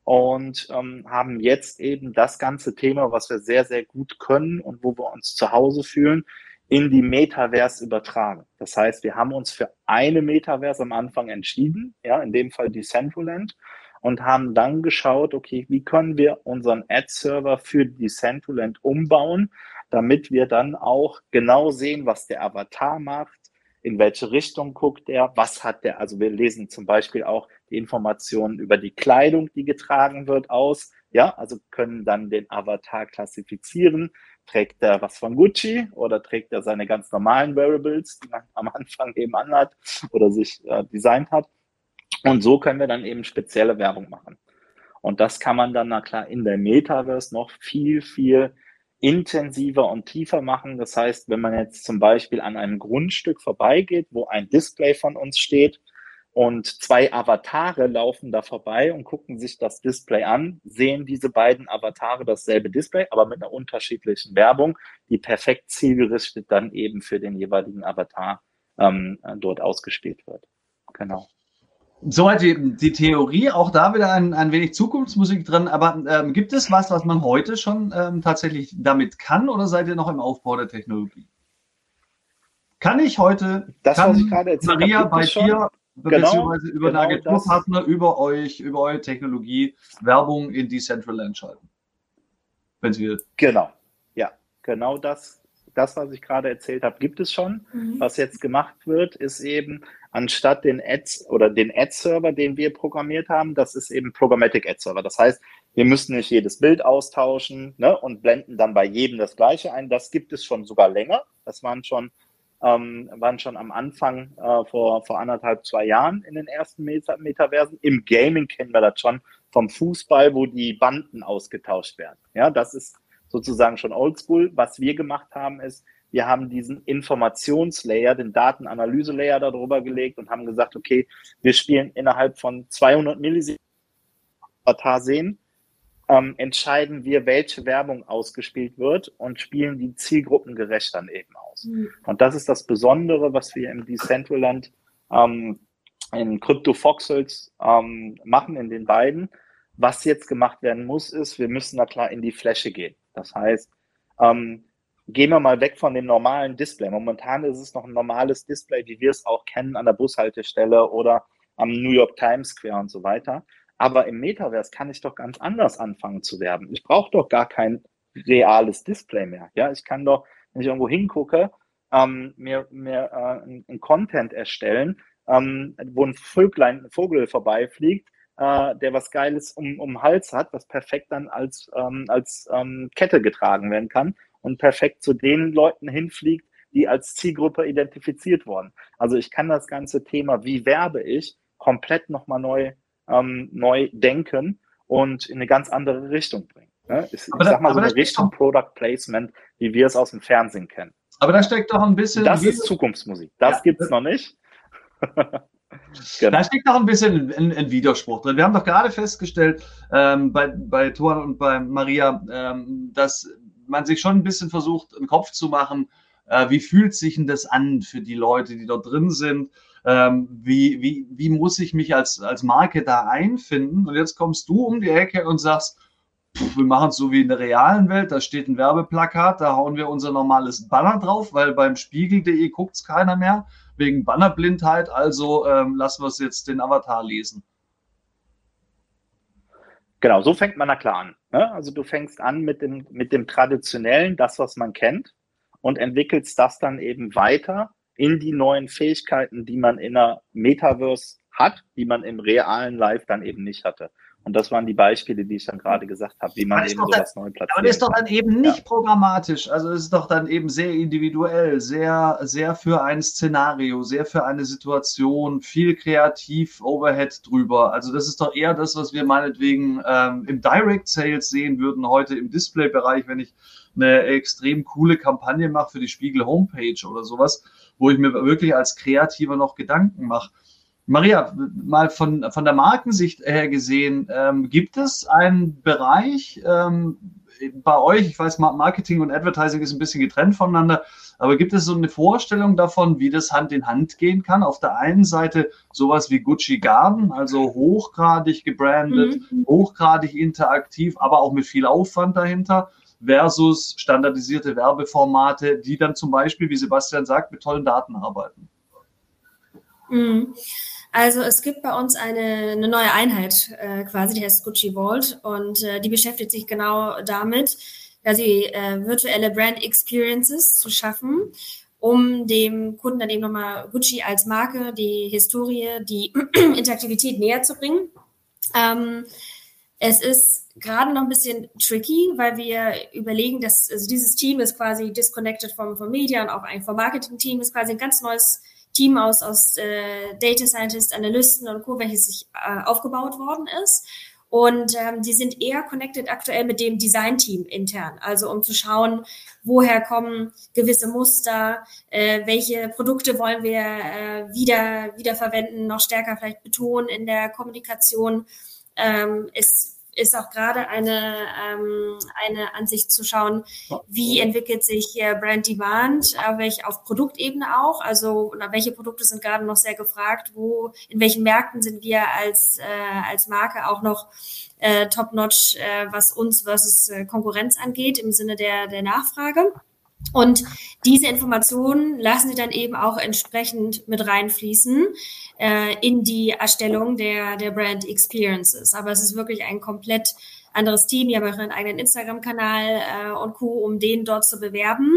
und ähm, haben jetzt eben das ganze Thema, was wir sehr, sehr gut können und wo wir uns zu Hause fühlen, in die Metaverse übertragen. Das heißt, wir haben uns für eine Metaverse am Anfang entschieden, ja, in dem Fall Decentraland, und haben dann geschaut, okay, wie können wir unseren Ad-Server für Decentraland umbauen, damit wir dann auch genau sehen, was der Avatar macht, in welche Richtung guckt er, was hat der, also wir lesen zum Beispiel auch die Informationen über die Kleidung, die getragen wird, aus, ja, also können dann den Avatar klassifizieren, trägt er was von Gucci oder trägt er seine ganz normalen Variables, die man am Anfang eben anhat oder sich äh, designt hat. Und so können wir dann eben spezielle Werbung machen. Und das kann man dann, na klar, in der Metaverse noch viel, viel intensiver und tiefer machen. Das heißt, wenn man jetzt zum Beispiel an einem Grundstück vorbeigeht, wo ein Display von uns steht und zwei Avatare laufen da vorbei und gucken sich das Display an, sehen diese beiden Avatare dasselbe Display, aber mit einer unterschiedlichen Werbung, die perfekt zielgerichtet dann eben für den jeweiligen Avatar ähm, dort ausgespielt wird. Genau. Soweit die, die Theorie, auch da wieder ein, ein wenig Zukunftsmusik drin, aber ähm, gibt es was, was man heute schon ähm, tatsächlich damit kann oder seid ihr noch im Aufbau der Technologie? Kann ich heute, das, kann was ich gerade erzählt Maria bei dir, Genau, beziehungsweise über genau einen Agenturpartner, über euch, über eure Technologie Werbung in Decentraland schalten? Wenn sie Genau, ja, genau das, das, was ich gerade erzählt habe, gibt es schon. Mhm. Was jetzt gemacht wird, ist eben, anstatt den Ads oder den Ad-Server, den wir programmiert haben, das ist eben Programmatic Ad-Server. Das heißt, wir müssen nicht jedes Bild austauschen ne, und blenden dann bei jedem das gleiche ein. Das gibt es schon sogar länger. Das waren schon, ähm, waren schon am Anfang äh, vor, vor anderthalb, zwei Jahren in den ersten Meta Metaversen. Im Gaming kennen wir das schon vom Fußball, wo die Banden ausgetauscht werden. Ja, das ist sozusagen schon oldschool. Was wir gemacht haben, ist, wir haben diesen Informationslayer, den Datenanalyse-Layer darüber gelegt und haben gesagt, okay, wir spielen innerhalb von 200 Millisekunden Avatar sehen, ähm, entscheiden wir, welche Werbung ausgespielt wird und spielen die zielgruppengerecht dann eben aus. Mhm. Und das ist das Besondere, was wir im Decentraland ähm, in Crypto Foxels ähm, machen, in den beiden. Was jetzt gemacht werden muss, ist, wir müssen da klar in die Fläche gehen. Das heißt, ähm, gehen wir mal weg von dem normalen Display. Momentan ist es noch ein normales Display, wie wir es auch kennen an der Bushaltestelle oder am New York Times Square und so weiter. Aber im Metaverse kann ich doch ganz anders anfangen zu werben. Ich brauche doch gar kein reales Display mehr. Ja, ich kann doch, wenn ich irgendwo hingucke, ähm, mir, mir äh, ein Content erstellen, ähm, wo ein Vöglein, ein Vogel vorbeifliegt, äh, der was Geiles um, um den Hals hat, was perfekt dann als, ähm, als ähm, Kette getragen werden kann und perfekt zu den Leuten hinfliegt, die als Zielgruppe identifiziert wurden. Also ich kann das ganze Thema, wie werbe ich, komplett nochmal neu, ähm, neu denken und in eine ganz andere Richtung bringen. Ne? Ich, ich sag mal so eine Richtung Product Placement, wie wir es aus dem Fernsehen kennen. Aber da steckt doch ein bisschen. Das ist Zukunftsmusik. Das Ja. gibt's noch nicht. (laughs) genau. Da steckt doch ein bisschen ein, ein Widerspruch drin. Wir haben doch gerade festgestellt ähm, bei, bei Tuan und bei Maria, ähm, dass man sich schon ein bisschen versucht, einen Kopf zu machen, äh, wie fühlt sich denn das an für die Leute, die dort drin sind? Ähm, wie, wie, wie muss ich mich als, als Marke da einfinden? Und jetzt kommst du um die Ecke und sagst, pff, wir machen es so wie in der realen Welt, da steht ein Werbeplakat, da hauen wir unser normales Banner drauf, weil beim Spiegel.de guckt es keiner mehr wegen Bannerblindheit, also ähm, lassen wir es jetzt den Avatar lesen. Genau, so fängt man da klar an. Ne? Also du fängst an mit dem, mit dem Traditionellen, das, was man kennt, und entwickelst das dann eben weiter in die neuen Fähigkeiten, die man in der Metaverse hat, die man im realen Live dann eben nicht hatte. Und das waren die Beispiele, die ich dann gerade gesagt habe, wie man eben sowas neu platziert. Aber das ist doch dann eben nicht programmatisch. Also es ist doch dann eben sehr individuell, sehr, sehr für ein Szenario, sehr für eine Situation, viel kreativ Overhead drüber. Also das ist doch eher das, was wir meinetwegen ähm, im Direct Sales sehen würden, heute im Display-Bereich, wenn ich eine extrem coole Kampagne mache für die Spiegel Homepage oder sowas, wo ich mir wirklich als Kreativer noch Gedanken mache. Maria, mal von, von der Markensicht her gesehen, ähm, gibt es einen Bereich ähm, bei euch, ich weiß, Marketing und Advertising ist ein bisschen getrennt voneinander, aber gibt es so eine Vorstellung davon, wie das Hand in Hand gehen kann? Auf der einen Seite sowas wie Gucci Garden, also hochgradig gebrandet, mhm. hochgradig interaktiv, aber auch mit viel Aufwand dahinter versus standardisierte Werbeformate, die dann zum Beispiel, wie Sebastian sagt, mit tollen Daten arbeiten. Mhm. Also es gibt bei uns eine, eine neue Einheit äh, quasi, die heißt Gucci Vault und äh, die beschäftigt sich genau damit, quasi äh, virtuelle Brand Experiences zu schaffen, um dem Kunden dann eben nochmal Gucci als Marke, die Historie, die (clears throat) Interaktivität näher zu bringen. Ähm, es ist gerade noch ein bisschen tricky, weil wir überlegen, dass also dieses Team ist quasi disconnected vom, vom Media und auch ein vom Marketing-Team ist quasi ein ganz neues Team aus, aus äh, Data Scientists, Analysten und Co., welches sich äh, aufgebaut worden ist. Und ähm, die sind eher connected aktuell mit dem Design-Team intern, also um zu schauen, woher kommen gewisse Muster, äh, welche Produkte wollen wir äh, wieder wiederverwenden, noch stärker vielleicht betonen in der Kommunikation. Ähm, es ist auch gerade eine, ähm, eine Ansicht zu schauen, wie entwickelt sich äh, Brand Demand, auf, welch, auf Produktebene auch, also welche Produkte sind gerade noch sehr gefragt, wo, in welchen Märkten sind wir als, äh, als Marke auch noch äh, top-notch, äh, was uns versus äh, Konkurrenz angeht, im Sinne der, der Nachfrage. Und diese Informationen lassen sie dann eben auch entsprechend mit reinfließen äh, in die Erstellung der, der Brand Experiences. Aber es ist wirklich ein komplett anderes Team. Die haben auch einen eigenen Instagram-Kanal äh, und Co., um den dort zu bewerben,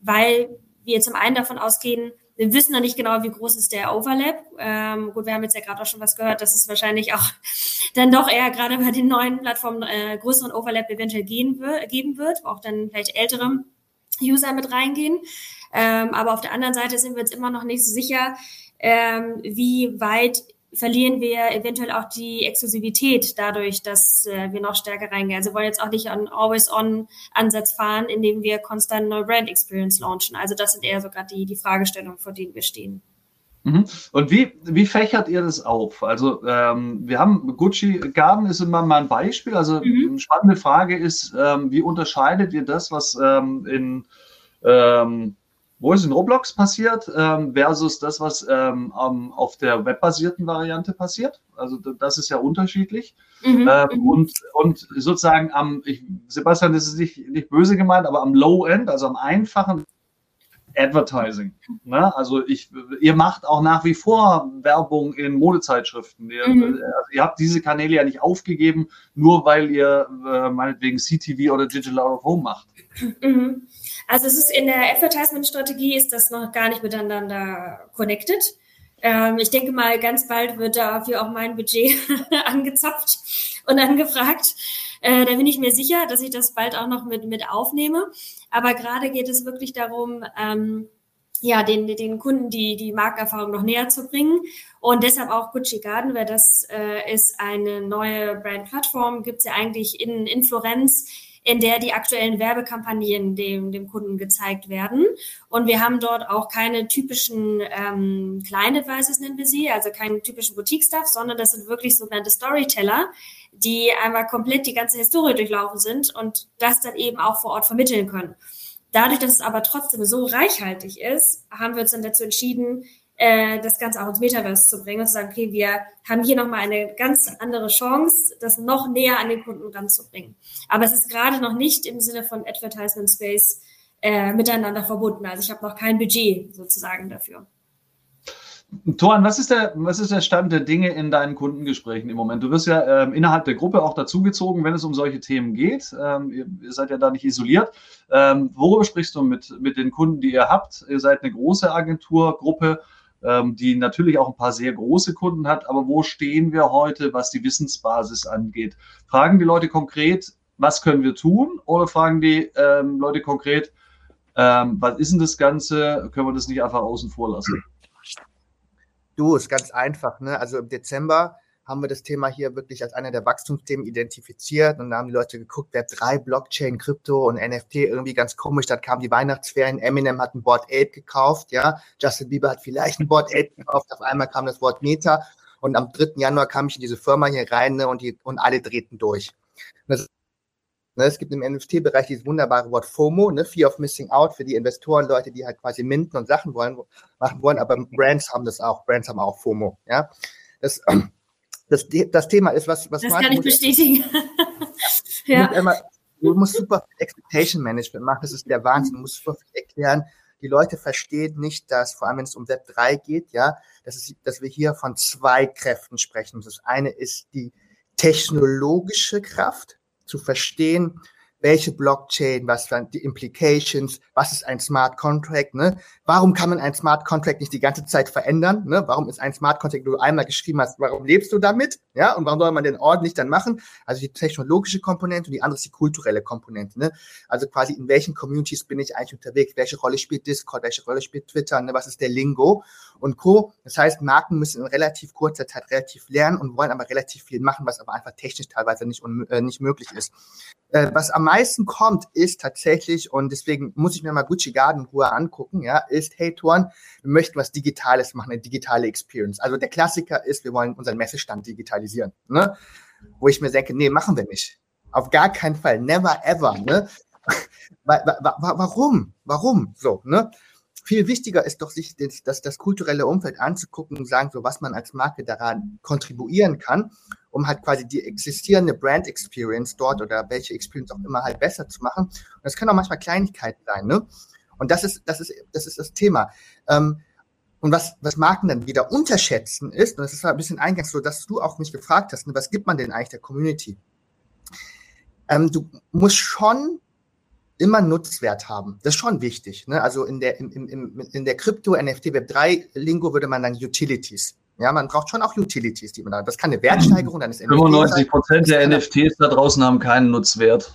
weil wir zum einen davon ausgehen, wir wissen noch nicht genau, wie groß ist der Overlap. Ähm, gut, wir haben jetzt ja gerade auch schon was gehört, dass es wahrscheinlich auch (laughs) dann doch eher gerade bei den neuen Plattformen äh, größeren Overlap eventuell gehen, geben wird, auch dann vielleicht ältere User mit reingehen. Ähm, aber auf der anderen Seite sind wir jetzt immer noch nicht so sicher, ähm, wie weit verlieren wir eventuell auch die Exklusivität dadurch, dass äh, wir noch stärker reingehen. Also wir wollen jetzt auch nicht einen Always-On-Ansatz fahren, indem wir konstant neue Brand-Experience launchen. Also das sind eher sogar die, die Fragestellungen, vor denen wir stehen. Mhm. Und wie, wie fächert ihr das auf? Also ähm, wir haben Gucci Garden ist immer mal ein Beispiel. Also mhm. eine spannende Frage ist, ähm, wie unterscheidet ihr das, was ähm, in ähm, wo es in Roblox passiert, ähm, versus das, was ähm, auf der webbasierten Variante passiert. Also das ist ja unterschiedlich. Mhm, mhm. und, und sozusagen am, ich, Sebastian, das ist nicht, nicht böse gemeint, aber am Low End, also am einfachen Advertising. Ne? Also ich, ihr macht auch nach wie vor Werbung in Modezeitschriften. Ihr, mhm. also ihr habt diese Kanäle ja nicht aufgegeben, nur weil ihr äh, meinetwegen CTV oder Digital Out of Home macht. Mhm. Also es ist in der Advertisement-Strategie ist das noch gar nicht miteinander connected. Ähm, ich denke mal, ganz bald wird dafür auch mein Budget (laughs) angezapft und angefragt. Äh, da bin ich mir sicher, dass ich das bald auch noch mit, mit aufnehme. Aber gerade geht es wirklich darum, ähm, ja, den, den Kunden die, die Markenerfahrung noch näher zu bringen. Und deshalb auch Gucci Garden, weil das äh, ist eine neue Brand-Plattform, gibt es ja eigentlich in, in Florenz in der die aktuellen Werbekampagnen dem, dem Kunden gezeigt werden. Und wir haben dort auch keine typischen ähm, kleinen Advices, nennen wir sie, also keinen typischen Boutique-Stuff, sondern das sind wirklich sogenannte Storyteller, die einmal komplett die ganze Historie durchlaufen sind und das dann eben auch vor Ort vermitteln können. Dadurch, dass es aber trotzdem so reichhaltig ist, haben wir uns dann dazu entschieden, äh, das Ganze auch ins Metaverse zu bringen und zu sagen, okay, wir haben hier nochmal eine ganz andere Chance, das noch näher an den Kunden ranzubringen. Aber es ist gerade noch nicht im Sinne von Advertisement Space äh, miteinander verbunden. Also ich habe noch kein Budget sozusagen dafür. Toran, was ist, der, was ist der Stand der Dinge in deinen Kundengesprächen im Moment? Du wirst ja ähm, innerhalb der Gruppe auch dazugezogen, wenn es um solche Themen geht. Ähm, ihr, ihr, seid ja da nicht isoliert. Ähm, worüber sprichst du mit, mit den Kunden, die ihr habt? Ihr seid eine große Agenturgruppe ähm, die natürlich auch ein paar sehr große Kunden hat. Aber wo stehen wir heute, was die Wissensbasis angeht? Fragen die Leute konkret, was können wir tun? Oder fragen die ähm, Leute konkret, ähm, was ist denn das Ganze? Können wir das nicht einfach außen vor lassen? Du, ist ganz einfach. Ne? Also im Dezember haben wir das Thema hier wirklich als einer der Wachstumsthemen identifiziert und da haben die Leute geguckt, Web 3, Blockchain, Krypto und NFT irgendwie ganz komisch. Dann kamen die Weihnachtsferien, Eminem hat ein Board 8 gekauft, ja, Justin Bieber hat vielleicht ein Board 8 gekauft, auf einmal kam das Wort Meta und am 3. Januar kam ich in diese Firma hier rein ne, und, die, und alle drehten durch. Das Ne, es gibt im NFT-Bereich dieses wunderbare Wort FOMO, ne, Fear of Missing Out für die Investoren, Leute, die halt quasi minten und Sachen wollen, machen wollen, aber Brands haben das auch. Brands haben auch FOMO. Ja, das, (clears throat) das, das Thema ist, was, was das kann ich bestätigen. (laughs) ja. Immer, du musst super Expectation Management machen. Das ist der Wahnsinn. Du musst super viel erklären. Die Leute verstehen nicht, dass, vor allem wenn es um Web 3 geht, ja, dass, es, dass wir hier von zwei Kräften sprechen. Das eine ist die technologische Kraft, zu verstehen, welche Blockchain, was sind die Implications, was ist ein Smart Contract, ne? Warum kann man ein Smart Contract nicht die ganze Zeit verändern, ne? Warum ist ein Smart Contract, du einmal geschrieben hast, warum lebst du damit, ja? Und warum soll man den ordentlich dann machen? Also die technologische Komponente und die andere ist die kulturelle Komponente, ne? Also quasi in welchen Communities bin ich eigentlich unterwegs, welche Rolle spielt Discord, welche Rolle spielt Twitter, ne? Was ist der Lingo und Co. Das heißt, Marken müssen in relativ kurzer Zeit relativ lernen und wollen aber relativ viel machen, was aber einfach technisch teilweise nicht, äh, nicht möglich ist. Äh, was am meisten kommt, ist tatsächlich, und deswegen muss ich mir mal Gucci Garden Ruhe angucken, ja, ist, hey Toren, wir möchten was Digitales machen, eine digitale Experience. Also der Klassiker ist, wir wollen unseren Messestand digitalisieren, ne? Wo ich mir denke, nee, machen wir nicht. Auf gar keinen Fall, never ever, ne? (laughs) Warum? Warum? So, ne? Viel wichtiger ist doch, sich das, das, das kulturelle Umfeld anzugucken und sagen, so was man als Marke daran kontribuieren kann, um halt quasi die existierende Brand Experience dort oder welche Experience auch immer halt besser zu machen. Und das können auch manchmal Kleinigkeiten sein, ne? Und das ist, das ist, das ist das Thema. Ähm, und was, was Marken dann wieder unterschätzen ist, und das ist ein bisschen eingangs so, dass du auch mich gefragt hast, ne, was gibt man denn eigentlich der Community? Ähm, du musst schon immer Nutzwert haben. Das ist schon wichtig. Ne? Also in der, im, im, in der Krypto, NFT, Web 3 Lingo würde man dann Utilities. Ja, man braucht schon auch Utilities, die man da. Das kann eine Wertsteigerung, dann ist 95 Prozent der NFTs da draußen haben keinen Nutzwert.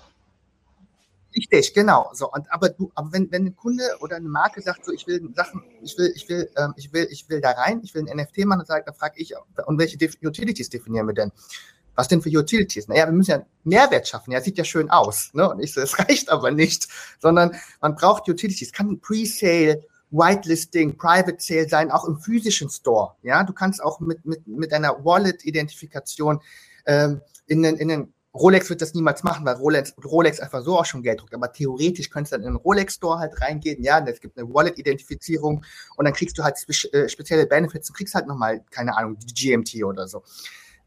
Richtig, genau. So und aber du, aber wenn wenn ein Kunde oder eine Marke sagt so, ich will Sachen, ich will, ich will, ähm, ich will, ich will da rein, ich will ein NFT machen, dann dann frage ich, und welche Utilities definieren wir denn? Was denn für Utilities? Naja, wir müssen ja Mehrwert schaffen. Ja, sieht ja schön aus. Ne? Und ich so, es (laughs) reicht aber nicht, sondern man braucht Utilities. Kann ein Pre-Sale, Whitelisting, Private Sale sein, auch im physischen Store. Ja, du kannst auch mit, mit, mit einer Wallet-Identifikation ähm, in den, in den Rolex wird das niemals machen, weil Rolex, Rolex einfach so auch schon Geld druckt. Aber theoretisch könntest du dann in den Rolex-Store halt reingehen. Ja, es gibt eine Wallet-Identifizierung und dann kriegst du halt spe äh, spezielle Benefits und kriegst halt nochmal, keine Ahnung, die GMT oder so.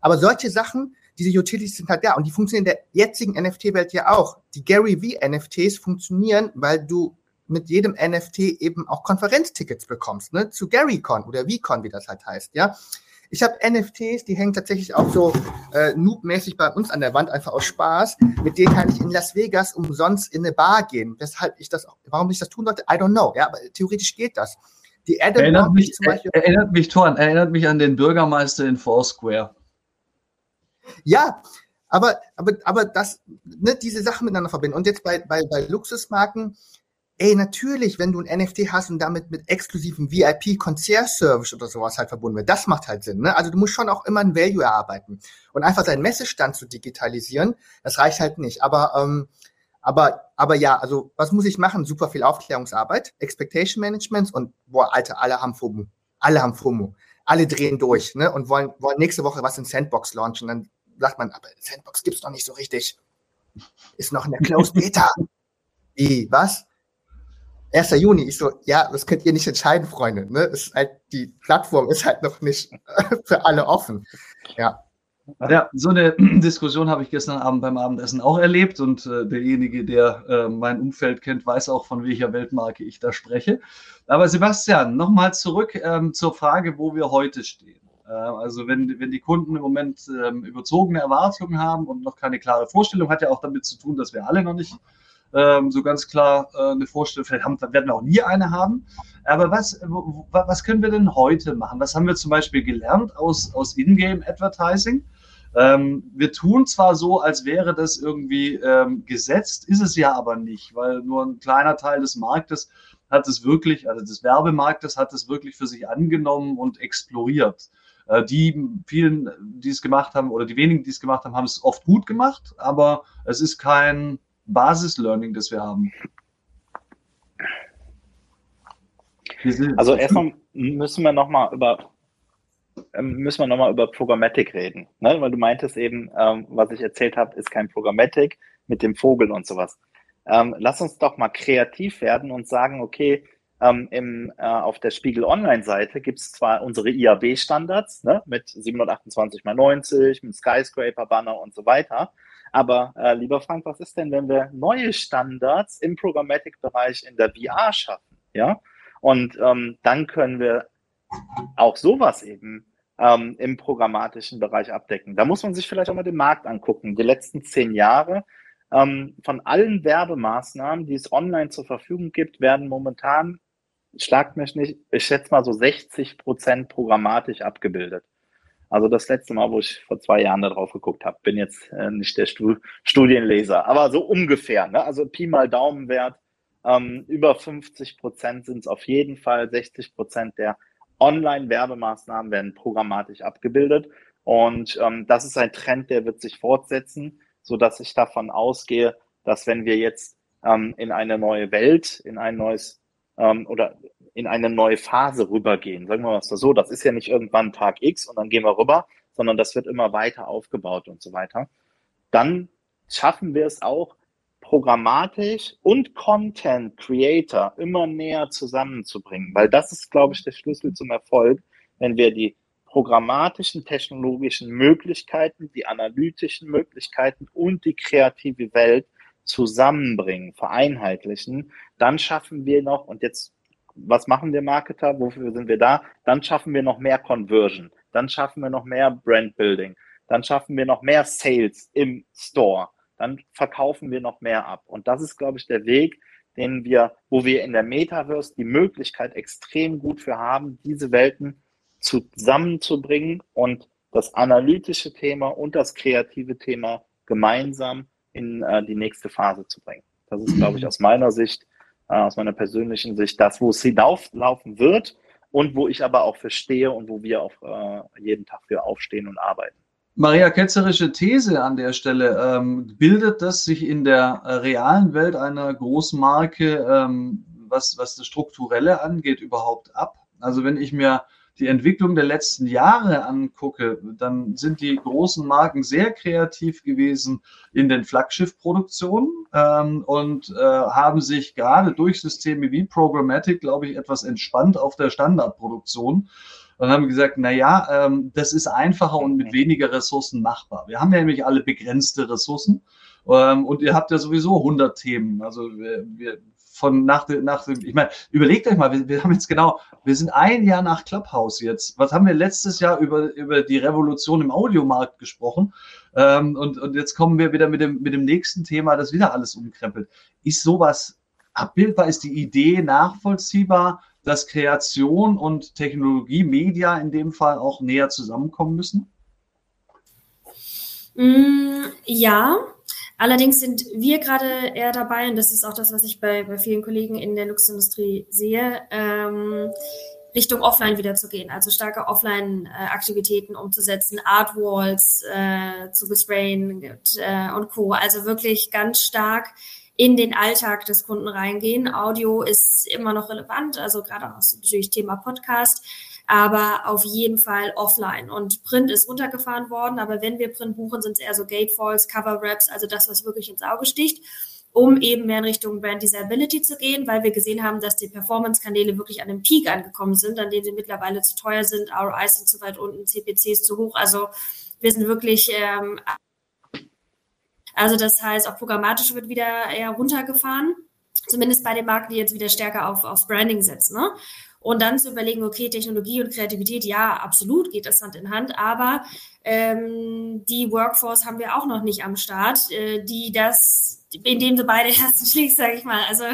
Aber solche Sachen, diese Utilities sind halt da und die funktionieren in der jetzigen NFT-Welt ja auch. Die Gary V-NFTs funktionieren, weil du mit jedem NFT eben auch Konferenztickets bekommst, ne, zu GaryCon oder VCon, wie das halt heißt, ja. Ich habe NFTs, die hängen tatsächlich auch so äh, noobmäßig bei uns an der Wand, einfach aus Spaß. Mit denen kann ich in Las Vegas umsonst in eine Bar gehen. Weshalb ich das, warum ich das tun sollte, I don't know. Ja, aber theoretisch geht das. Die Adam erinnert mich, zum Beispiel, erinnert mich, Thorn, erinnert mich an den Bürgermeister in Foursquare. Ja, aber, aber, aber das, ne, diese Sachen miteinander verbinden. Und jetzt bei, bei, bei Luxusmarken, ey, natürlich, wenn du ein NFT hast und damit mit exklusiven VIP-Concierge-Service oder sowas halt verbunden wird, das macht halt Sinn. Ne? Also du musst schon auch immer ein Value erarbeiten. Und einfach seinen Messestand zu digitalisieren, das reicht halt nicht. Aber, ähm, aber, aber ja, also was muss ich machen? Super viel Aufklärungsarbeit, Expectation Management und boah, Alter, alle haben FOMO. Alle haben FOMO. Alle drehen durch ne? und wollen, wollen nächste Woche was in Sandbox launchen. Dann sagt man, aber Sandbox gibt's noch nicht so richtig. Ist noch in der Closed Beta. (laughs) Wie, was? 1. Juni. Ich so, ja, das könnt ihr nicht entscheiden, Freunde. Ne? ist halt, die Plattform ist halt noch nicht (laughs) für alle offen. Ja. Ja, so eine (clears throat) Diskussion habe ich gestern Abend beim Abendessen auch erlebt und äh, derjenige, der äh, mein Umfeld kennt, weiß auch, von welcher Weltmarke ich da spreche. Aber Sebastian, nochmal zurück ähm, zur Frage, wo wir heute stehen. Äh, also wenn, wenn die Kunden im Moment ähm, überzogene Erwartungen haben und noch keine klare Vorstellung, hat ja auch damit zu tun, dass wir alle noch nicht ähm, so ganz klar äh, eine Vorstellung, vielleicht haben, werden wir auch nie eine haben. Aber was, was können wir denn heute machen? Was haben wir zum Beispiel gelernt aus, aus Ingame Advertising? Ähm, wir tun zwar so, als wäre das irgendwie ähm, gesetzt, ist es ja aber nicht, weil nur ein kleiner Teil des Marktes hat es wirklich, also des Werbemarktes hat es wirklich für sich angenommen und exploriert. Äh, die vielen, die es gemacht haben, oder die wenigen, die es gemacht haben, haben es oft gut gemacht, aber es ist kein Basis-Learning, das wir haben. Also erstmal müssen wir nochmal über ähm, müssen wir nochmal über Programmatic reden. Ne? Weil du meintest eben, ähm, was ich erzählt habe, ist kein Programmatic. mit dem Vogel und sowas. Ähm, lass uns doch mal kreativ werden und sagen, okay, ähm, im, äh, auf der Spiegel Online-Seite gibt es zwar unsere IAB-Standards ne, mit 728 x 90, mit Skyscraper-Banner und so weiter. Aber äh, lieber Frank, was ist denn, wenn wir neue Standards im Programmatic-Bereich in der VR schaffen? Ja, und ähm, dann können wir auch sowas eben ähm, im programmatischen Bereich abdecken. Da muss man sich vielleicht auch mal den Markt angucken. Die letzten zehn Jahre ähm, von allen Werbemaßnahmen, die es online zur Verfügung gibt, werden momentan schlagt mich nicht, ich schätze mal so 60 Prozent programmatisch abgebildet. Also das letzte Mal, wo ich vor zwei Jahren da drauf geguckt habe, bin jetzt äh, nicht der Stu Studienleser, aber so ungefähr. Ne? Also Pi mal Daumenwert, ähm, über 50 Prozent sind es auf jeden Fall, 60 Prozent der Online-Werbemaßnahmen werden programmatisch abgebildet. Und ähm, das ist ein Trend, der wird sich fortsetzen, so dass ich davon ausgehe, dass wenn wir jetzt ähm, in eine neue Welt, in ein neues ähm, oder in eine neue Phase rübergehen. Sagen wir mal so, das ist ja nicht irgendwann Tag X und dann gehen wir rüber, sondern das wird immer weiter aufgebaut und so weiter. Dann schaffen wir es auch, programmatisch und Content Creator immer näher zusammenzubringen, weil das ist, glaube ich, der Schlüssel zum Erfolg, wenn wir die programmatischen technologischen Möglichkeiten, die analytischen Möglichkeiten und die kreative Welt zusammenbringen, vereinheitlichen, dann schaffen wir noch, und jetzt, was machen wir Marketer, wofür sind wir da? Dann schaffen wir noch mehr Conversion, dann schaffen wir noch mehr Brand Building, dann schaffen wir noch mehr Sales im Store, dann verkaufen wir noch mehr ab. Und das ist, glaube ich, der Weg, den wir, wo wir in der Metaverse die Möglichkeit extrem gut für haben, diese Welten zusammenzubringen und das analytische Thema und das kreative Thema gemeinsam in äh, die nächste Phase zu bringen. Das ist, glaube ich, aus meiner Sicht, aus meiner persönlichen Sicht, das, wo es hinauflaufen wird und wo ich aber auch verstehe und wo wir auch äh, jeden Tag für aufstehen und arbeiten. Maria ketzerische These an der Stelle. Ähm, bildet das sich in der äh, realen Welt einer Großmarke, ähm, was, was das Strukturelle angeht, überhaupt ab? Also wenn ich mir die Entwicklung der letzten Jahre angucke, dann sind die großen Marken sehr kreativ gewesen in den Flaggschiff-Produktionen ähm, und äh, haben sich gerade durch Systeme wie Programmatic, glaube ich, etwas entspannt auf der Standardproduktion und haben gesagt, na ja, ähm, das ist einfacher und mit weniger Ressourcen machbar. Wir haben ja nämlich alle begrenzte Ressourcen ähm, und ihr habt ja sowieso 100 Themen. Also wir, wir von nach, nach ich meine, überlegt euch mal, wir, wir, haben jetzt genau, wir sind ein Jahr nach Clubhouse jetzt. Was haben wir letztes Jahr über, über die Revolution im Audiomarkt gesprochen? Ähm, und, und jetzt kommen wir wieder mit dem, mit dem nächsten Thema, das wieder alles umkrempelt. Ist sowas abbildbar? Ist die Idee nachvollziehbar, dass Kreation und Technologie, Media in dem Fall auch näher zusammenkommen müssen? Mm, ja, Allerdings sind wir gerade eher dabei, und das ist auch das, was ich bei, bei vielen Kollegen in der Luxusindustrie sehe, ähm, Richtung Offline wieder zu gehen, also starke Offline-Aktivitäten umzusetzen, Artwalls äh, zu besprayen äh, und Co. Also wirklich ganz stark in den Alltag des Kunden reingehen. Audio ist immer noch relevant, also gerade auch natürlich Thema Podcast aber auf jeden Fall offline. Und Print ist runtergefahren worden, aber wenn wir Print buchen, sind es eher so Gatefalls, Cover Wraps, also das, was wirklich ins Auge sticht um eben mehr in Richtung Brand Desirability zu gehen, weil wir gesehen haben, dass die Performance-Kanäle wirklich an einem Peak angekommen sind, an denen sie mittlerweile zu teuer sind, ROIs sind zu weit unten, CPCs zu hoch. Also wir sind wirklich, ähm, also das heißt, auch programmatisch wird wieder eher runtergefahren zumindest bei den Marken, die jetzt wieder stärker auf, auf Branding setzen. Ne? Und dann zu überlegen, okay, Technologie und Kreativität, ja, absolut geht das Hand in Hand, aber ähm, die Workforce haben wir auch noch nicht am Start, äh, die das in dem du beide (laughs) Herzen schlägst, sage ich mal. Also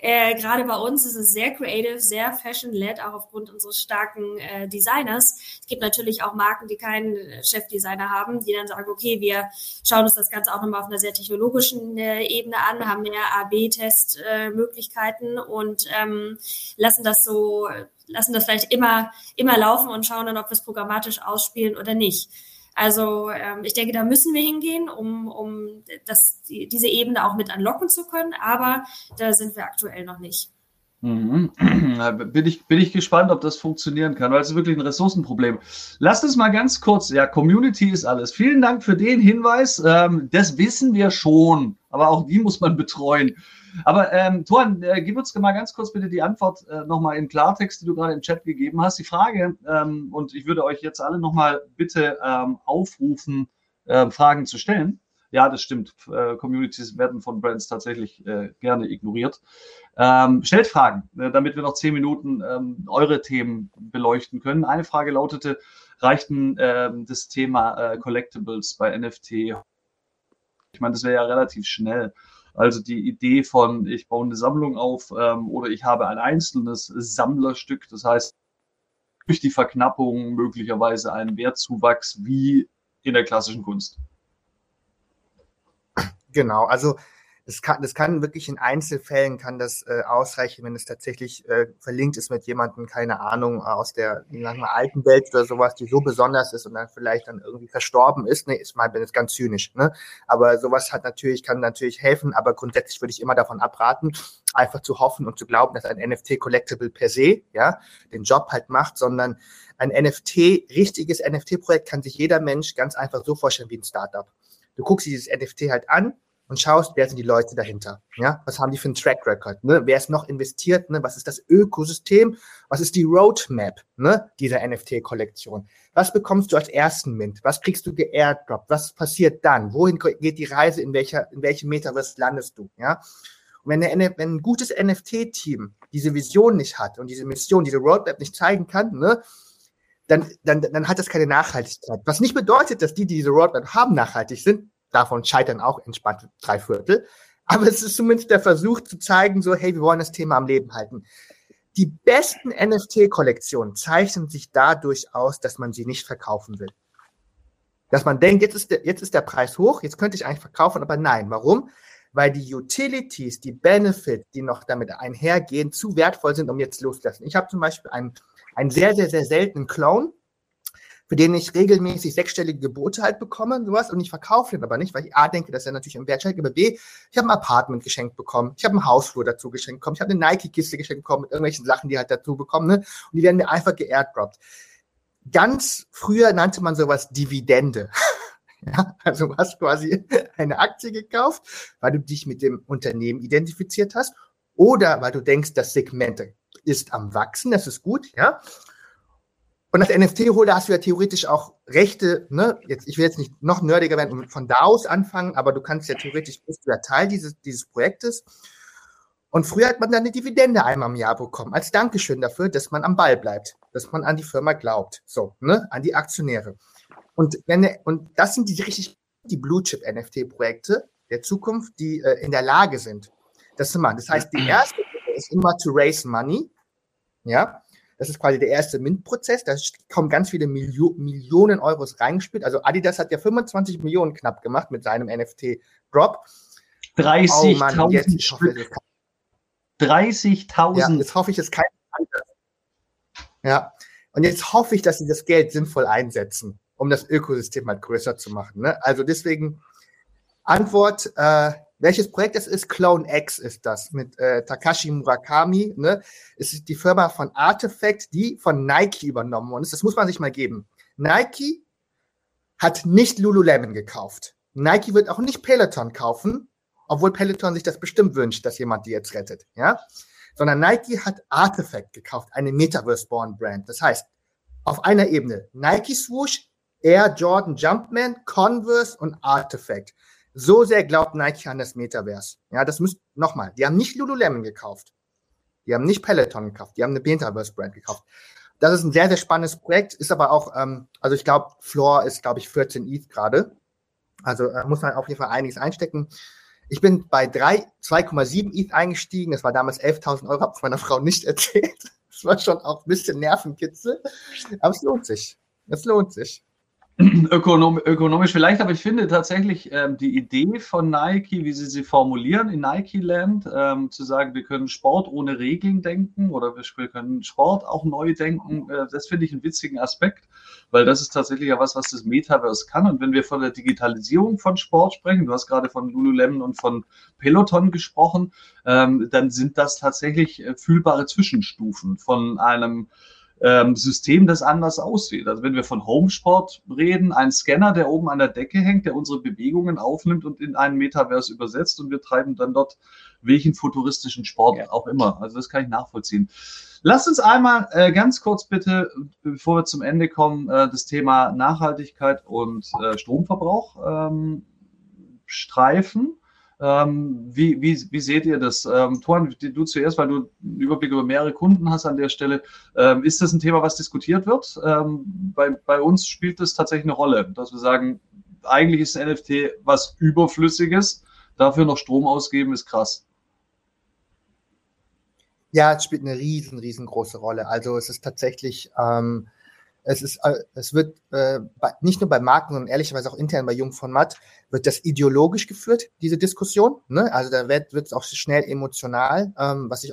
äh, gerade bei uns ist es sehr creative, sehr fashion-led, auch aufgrund unseres starken äh, Designers. Es gibt natürlich auch Marken, die keinen Chefdesigner haben, die dann sagen, okay, wir schauen uns das Ganze auch nochmal auf einer sehr technologischen äh, Ebene an, haben mehr A-B-Test-Möglichkeiten und ähm, lassen das so, lassen das vielleicht immer, immer laufen und schauen dann, ob wir es programmatisch ausspielen oder nicht. Also ähm, ich denke, da müssen wir hingehen, um, um das, die, diese Ebene auch mit anlocken zu können, aber da sind wir aktuell noch nicht. Mhm. (clears throat) Bin, ich, bin ich gespannt, ob das funktionieren kann, weil es ist wirklich ein Ressourcenproblem. Lasst uns mal ganz kurz, ja, Community ist alles. Vielen Dank für den Hinweis. Ähm, das wissen wir schon. aber auch die muss man betreuen. Aber ähm, Toran, äh, gib uns mal ganz kurz bitte die Antwort äh, nochmal in Klartext, die du gerade im Chat gegeben hast. Die Frage, ähm, und ich würde euch jetzt alle nochmal bitte ähm, aufrufen, äh, Fragen zu stellen. Ja, das stimmt. Äh, Communities werden von Brands tatsächlich äh, gerne ignoriert. Ähm, stellt Fragen, äh, damit wir noch zehn Minuten ähm, eure Themen beleuchten können. Eine Frage lautete, reichten ähm, das Thema äh, Collectibles bei NFT? Ich meine, das wäre ja relativ schnell. Also die Idee von, ich baue eine Sammlung auf ähm, oder ich habe ein einzelnes Sammlerstück, das heißt durch die Verknappung möglicherweise einen Wertzuwachs wie in der klassischen Kunst. Genau, also das kann, das kann wirklich in Einzelfällen kann das äh, ausreichen, wenn es tatsächlich äh, verlinkt ist mit jemandem, keine Ahnung, aus der mal, alten Welt oder sowas, die so besonders ist und dann vielleicht dann irgendwie verstorben ist. Nee, ist mal bin jetzt ganz zynisch, ne? Aber sowas hat natürlich, kann natürlich helfen, aber grundsätzlich würde ich immer davon abraten, einfach zu hoffen und zu glauben, dass ein NFT Collectible per se, ja, den Job halt macht, sondern ein NFT, richtiges NFT-Projekt kann sich jeder Mensch ganz einfach so vorstellen wie ein Startup. Du guckst dieses NFT halt an, und schaust, wer sind die Leute dahinter? Ja, was haben die für einen Track Record? Ne? Wer ist noch investiert? Ne? Was ist das Ökosystem? Was ist die Roadmap ne? dieser NFT-Kollektion? Was bekommst du als ersten Mint? Was kriegst du geairdroppt? Was passiert dann? Wohin geht die Reise? In welcher, in welchem Metaverse landest du? Ja. Und wenn, eine, wenn ein gutes NFT-Team diese Vision nicht hat und diese Mission, diese Roadmap nicht zeigen kann, ne, dann, dann, dann hat das keine Nachhaltigkeit. Was nicht bedeutet, dass die, die diese Roadmap haben, nachhaltig sind. Davon scheitern auch entspannt drei Viertel. Aber es ist zumindest der Versuch zu zeigen, so, hey, wir wollen das Thema am Leben halten. Die besten NFT-Kollektionen zeichnen sich dadurch aus, dass man sie nicht verkaufen will. Dass man denkt, jetzt ist, der, jetzt ist der Preis hoch, jetzt könnte ich eigentlich verkaufen, aber nein. Warum? Weil die Utilities, die Benefits, die noch damit einhergehen, zu wertvoll sind, um jetzt loszulassen. Ich habe zum Beispiel einen, einen sehr, sehr, sehr seltenen Clone, für den ich regelmäßig sechsstellige Gebote halt bekomme, sowas, und ich verkaufe den aber nicht, weil ich A denke, dass er natürlich im Wert steigt, aber B, ich habe ein Apartment geschenkt bekommen, ich habe einen Hausflur dazu geschenkt bekommen, ich habe eine Nike-Kiste geschenkt bekommen mit irgendwelchen Sachen, die halt dazu bekommen, ne? Und die werden mir einfach geairdroppt. Ganz früher nannte man sowas Dividende. (laughs) Ja, also du hast quasi (laughs) eine Aktie gekauft, weil du dich mit dem Unternehmen identifiziert hast oder weil du denkst, das Segment ist am Wachsen, das ist gut, ja. Und als NFT-Holder hast du ja theoretisch auch Rechte, ne? Jetzt, ich will jetzt nicht noch nerdiger werden und von da aus anfangen, aber du kannst ja theoretisch, bist du ja Teil dieses, dieses Projektes. Und früher hat man dann eine Dividende einmal im Jahr bekommen, als Dankeschön dafür, dass man am Ball bleibt, dass man an die Firma glaubt. So, ne? An die Aktionäre. Und wenn, und das sind die richtig, die Blue Chip NFT-Projekte der Zukunft, die äh, in der Lage sind, das zu machen. Das heißt, die erste ist immer to raise money. Ja. Das ist quasi der erste Mint-Prozess. Da kommen ganz viele Milio Millionen Euros reingespielt. Also Adidas hat ja 25 Millionen knapp gemacht mit seinem NFT-Drop. 30.000 oh 30.000. Ja, jetzt hoffe ich, es kein Ja. Und jetzt hoffe ich, dass sie das Geld sinnvoll einsetzen, um das Ökosystem halt größer zu machen. Ne? Also deswegen Antwort, äh, welches Projekt das ist? Clone X ist das mit äh, Takashi Murakami. Ne? Es ist die Firma von Artifact, die von Nike übernommen worden ist. Das muss man sich mal geben. Nike hat nicht Lululemon gekauft. Nike wird auch nicht Peloton kaufen, obwohl Peloton sich das bestimmt wünscht, dass jemand die jetzt rettet. Ja? Sondern Nike hat Artifact gekauft, eine Metaverse-Born-Brand. Das heißt, auf einer Ebene Nike Swoosh, Air Jordan Jumpman, Converse und Artifact. So sehr glaubt Nike an das Metaverse. Ja, das müsst, nochmal, die haben nicht Lululemon gekauft. Die haben nicht Peloton gekauft. Die haben eine Metaverse-Brand gekauft. Das ist ein sehr, sehr spannendes Projekt, ist aber auch, ähm, also ich glaube, Floor ist, glaube ich, 14 ETH gerade. Also äh, muss man auf jeden Fall einiges einstecken. Ich bin bei 2,7 ETH eingestiegen. Das war damals 11.000 Euro, habe ich meiner Frau nicht (laughs) erzählt. Das war schon auch ein bisschen Nervenkitzel. Aber es lohnt sich. Es lohnt sich. Ökonom ökonomisch vielleicht, aber ich finde tatsächlich ähm, die Idee von Nike, wie sie sie formulieren in Nike Land, ähm, zu sagen, wir können Sport ohne Regeln denken oder wir können Sport auch neu denken, äh, das finde ich einen witzigen Aspekt, weil das ist tatsächlich ja was, was das Metaverse kann. Und wenn wir von der Digitalisierung von Sport sprechen, du hast gerade von Lululemon und von Peloton gesprochen, ähm, dann sind das tatsächlich äh, fühlbare Zwischenstufen von einem ähm, System, das anders aussieht. Also wenn wir von Homesport reden, ein Scanner, der oben an der Decke hängt, der unsere Bewegungen aufnimmt und in einen Metaverse übersetzt und wir treiben dann dort welchen futuristischen Sport ja. auch immer. Also das kann ich nachvollziehen. Lasst uns einmal äh, ganz kurz bitte, bevor wir zum Ende kommen, äh, das Thema Nachhaltigkeit und äh, Stromverbrauch ähm, streifen. Ähm, wie, wie, wie seht ihr das? Ähm, Toran, du zuerst, weil du einen Überblick über mehrere Kunden hast an der Stelle. Ähm, ist das ein Thema, was diskutiert wird? Ähm, bei, bei uns spielt das tatsächlich eine Rolle, dass wir sagen, eigentlich ist ein NFT was Überflüssiges, dafür noch Strom ausgeben ist krass. Ja, es spielt eine riesen, riesengroße Rolle. Also es ist tatsächlich, ähm, es ist, äh, es wird äh, nicht nur bei Marken, sondern ehrlicherweise auch intern bei Jung von Matt, wird das ideologisch geführt, diese Diskussion. Ne? Also da wird es auch schnell emotional, ähm, was ich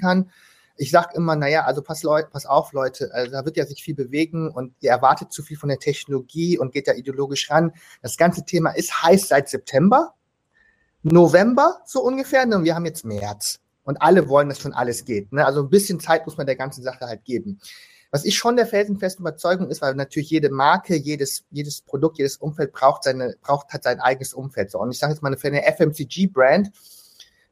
kann. Ich sage immer, naja, also pass, Leute, pass auf, Leute, also da wird ja sich viel bewegen und ihr erwartet zu viel von der Technologie und geht da ideologisch ran. Das ganze Thema ist heiß seit September, November so ungefähr, und wir haben jetzt März. Und alle wollen, dass schon alles geht. Ne? Also ein bisschen Zeit muss man der ganzen Sache halt geben. Was ich schon der felsenfesten Überzeugung ist, weil natürlich jede Marke, jedes, jedes Produkt, jedes Umfeld braucht seine, braucht hat sein eigenes Umfeld. So. Und ich sage jetzt mal, für eine FMCG-Brand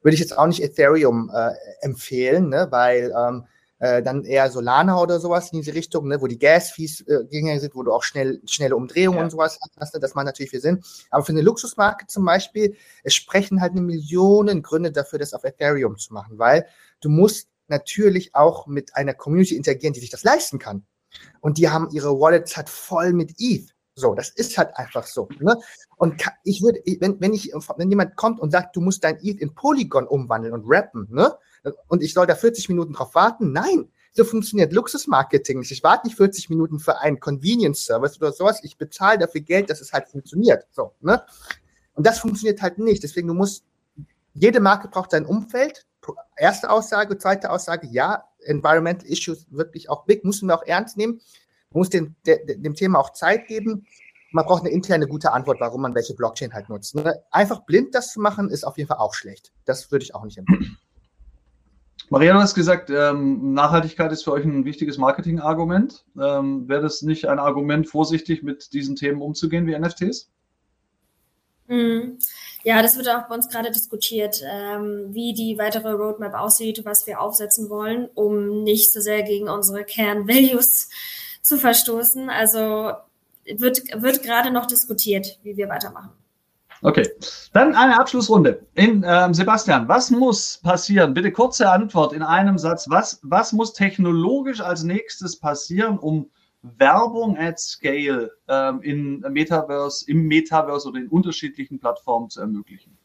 würde ich jetzt auch nicht Ethereum äh, empfehlen, ne? weil ähm, äh, dann eher Solana oder sowas in diese Richtung, ne? wo die Gas-Fees äh, geringer sind, wo du auch schnell, schnelle Umdrehungen ja. und sowas hast, ne? das macht natürlich viel Sinn. Aber für eine Luxusmarke zum Beispiel, es sprechen halt eine Millionen Gründe dafür, das auf Ethereum zu machen, weil du musst natürlich auch mit einer Community interagieren, die sich das leisten kann. Und die haben ihre Wallets halt voll mit ETH. So, das ist halt einfach so. Ne? Und ich würde, wenn, wenn ich, wenn jemand kommt und sagt, du musst dein ETH in Polygon umwandeln und rappen, ne? Und ich soll da 40 Minuten drauf warten? Nein. So funktioniert Luxusmarketing Ich warte nicht 40 Minuten für einen Convenience-Service oder sowas. Ich bezahle dafür Geld, dass es halt funktioniert. So, ne? Und das funktioniert halt nicht. Deswegen, du musst, jede Marke braucht sein Umfeld, erste Aussage, zweite Aussage, ja, Environmental Issues wirklich auch big, müssen wir auch ernst nehmen. Man muss dem, dem Thema auch Zeit geben. Man braucht eine interne gute Antwort, warum man welche Blockchain halt nutzt. Ne? Einfach blind das zu machen, ist auf jeden Fall auch schlecht. Das würde ich auch nicht empfehlen. Maria, du hast gesagt, ähm, Nachhaltigkeit ist für euch ein wichtiges Marketingargument. Ähm, Wäre das nicht ein Argument, vorsichtig mit diesen Themen umzugehen wie NFTs? Mhm. Ja, das wird auch bei uns gerade diskutiert, ähm, wie die weitere Roadmap aussieht, was wir aufsetzen wollen, um nicht so sehr gegen unsere Kernvalues zu verstoßen. Also wird, wird gerade noch diskutiert, wie wir weitermachen. Okay, dann eine Abschlussrunde. In, ähm, Sebastian, was muss passieren? Bitte kurze Antwort in einem Satz. Was, was muss technologisch als nächstes passieren, um Werbung at Scale ähm, in Metaverse, im Metaverse oder in unterschiedlichen Plattformen zu ermöglichen?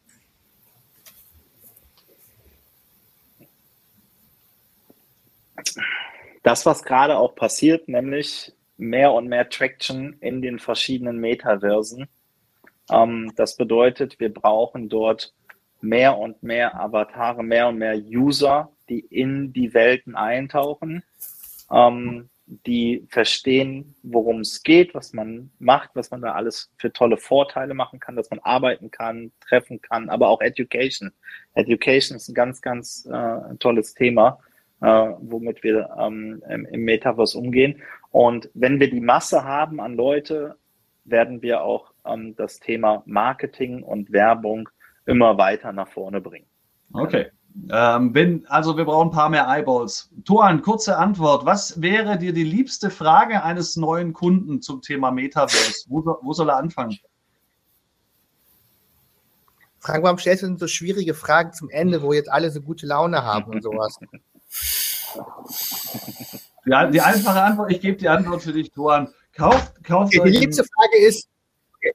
Das, was gerade auch passiert, nämlich mehr und mehr Traction in den verschiedenen Metaversen. Ähm, das bedeutet, wir brauchen dort mehr und mehr Avatare, mehr und mehr User, die in die Welten eintauchen. Ähm, die verstehen, worum es geht, was man macht, was man da alles für tolle Vorteile machen kann, dass man arbeiten kann, treffen kann, aber auch Education. Education ist ein ganz, ganz äh, tolles Thema, äh, womit wir ähm, im, im Metaverse umgehen. Und wenn wir die Masse haben an Leute, werden wir auch ähm, das Thema Marketing und Werbung immer weiter nach vorne bringen. Okay. Ähm, wenn, also wir brauchen ein paar mehr Eyeballs. Tuan, kurze Antwort. Was wäre dir die liebste Frage eines neuen Kunden zum Thema Metaverse? Wo, wo soll er anfangen? Frank, warum stellst du denn so schwierige Fragen zum Ende, wo jetzt alle so gute Laune haben und sowas? (laughs) Ja, die einfache Antwort, ich gebe die Antwort für dich, Tuan. Kauft, kauft okay, die liebste Frage ist, okay.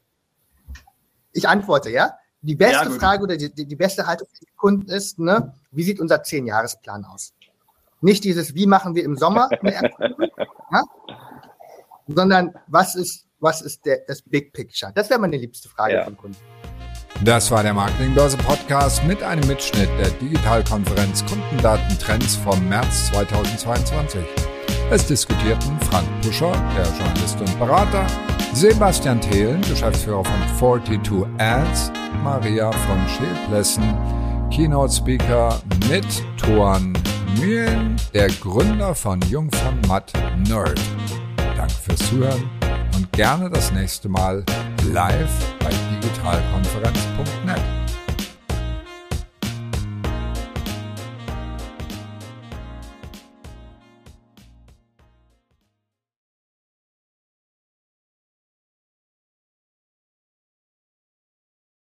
ich antworte, ja? Die beste ja, Frage oder die, die, beste Haltung für die Kunden ist, ne, wie sieht unser Zehn-Jahres-Plan aus? Nicht dieses, wie machen wir im Sommer, (laughs) ja? sondern was ist, was ist der, das Big Picture? Das wäre meine liebste Frage ja. von Kunden. Das war der Marketingbörse Podcast mit einem Mitschnitt der Digitalkonferenz Kundendatentrends vom März 2022. Es diskutierten Frank Puscher, der Journalist und Berater, Sebastian Thelen, Geschäftsführer von 42 Ads, Maria von Schildlessen, Keynote Speaker mit Toan Nguyen, der Gründer von Jung von Matt Nerd. Danke fürs Zuhören und gerne das nächste Mal live bei digitalkonferenz.net.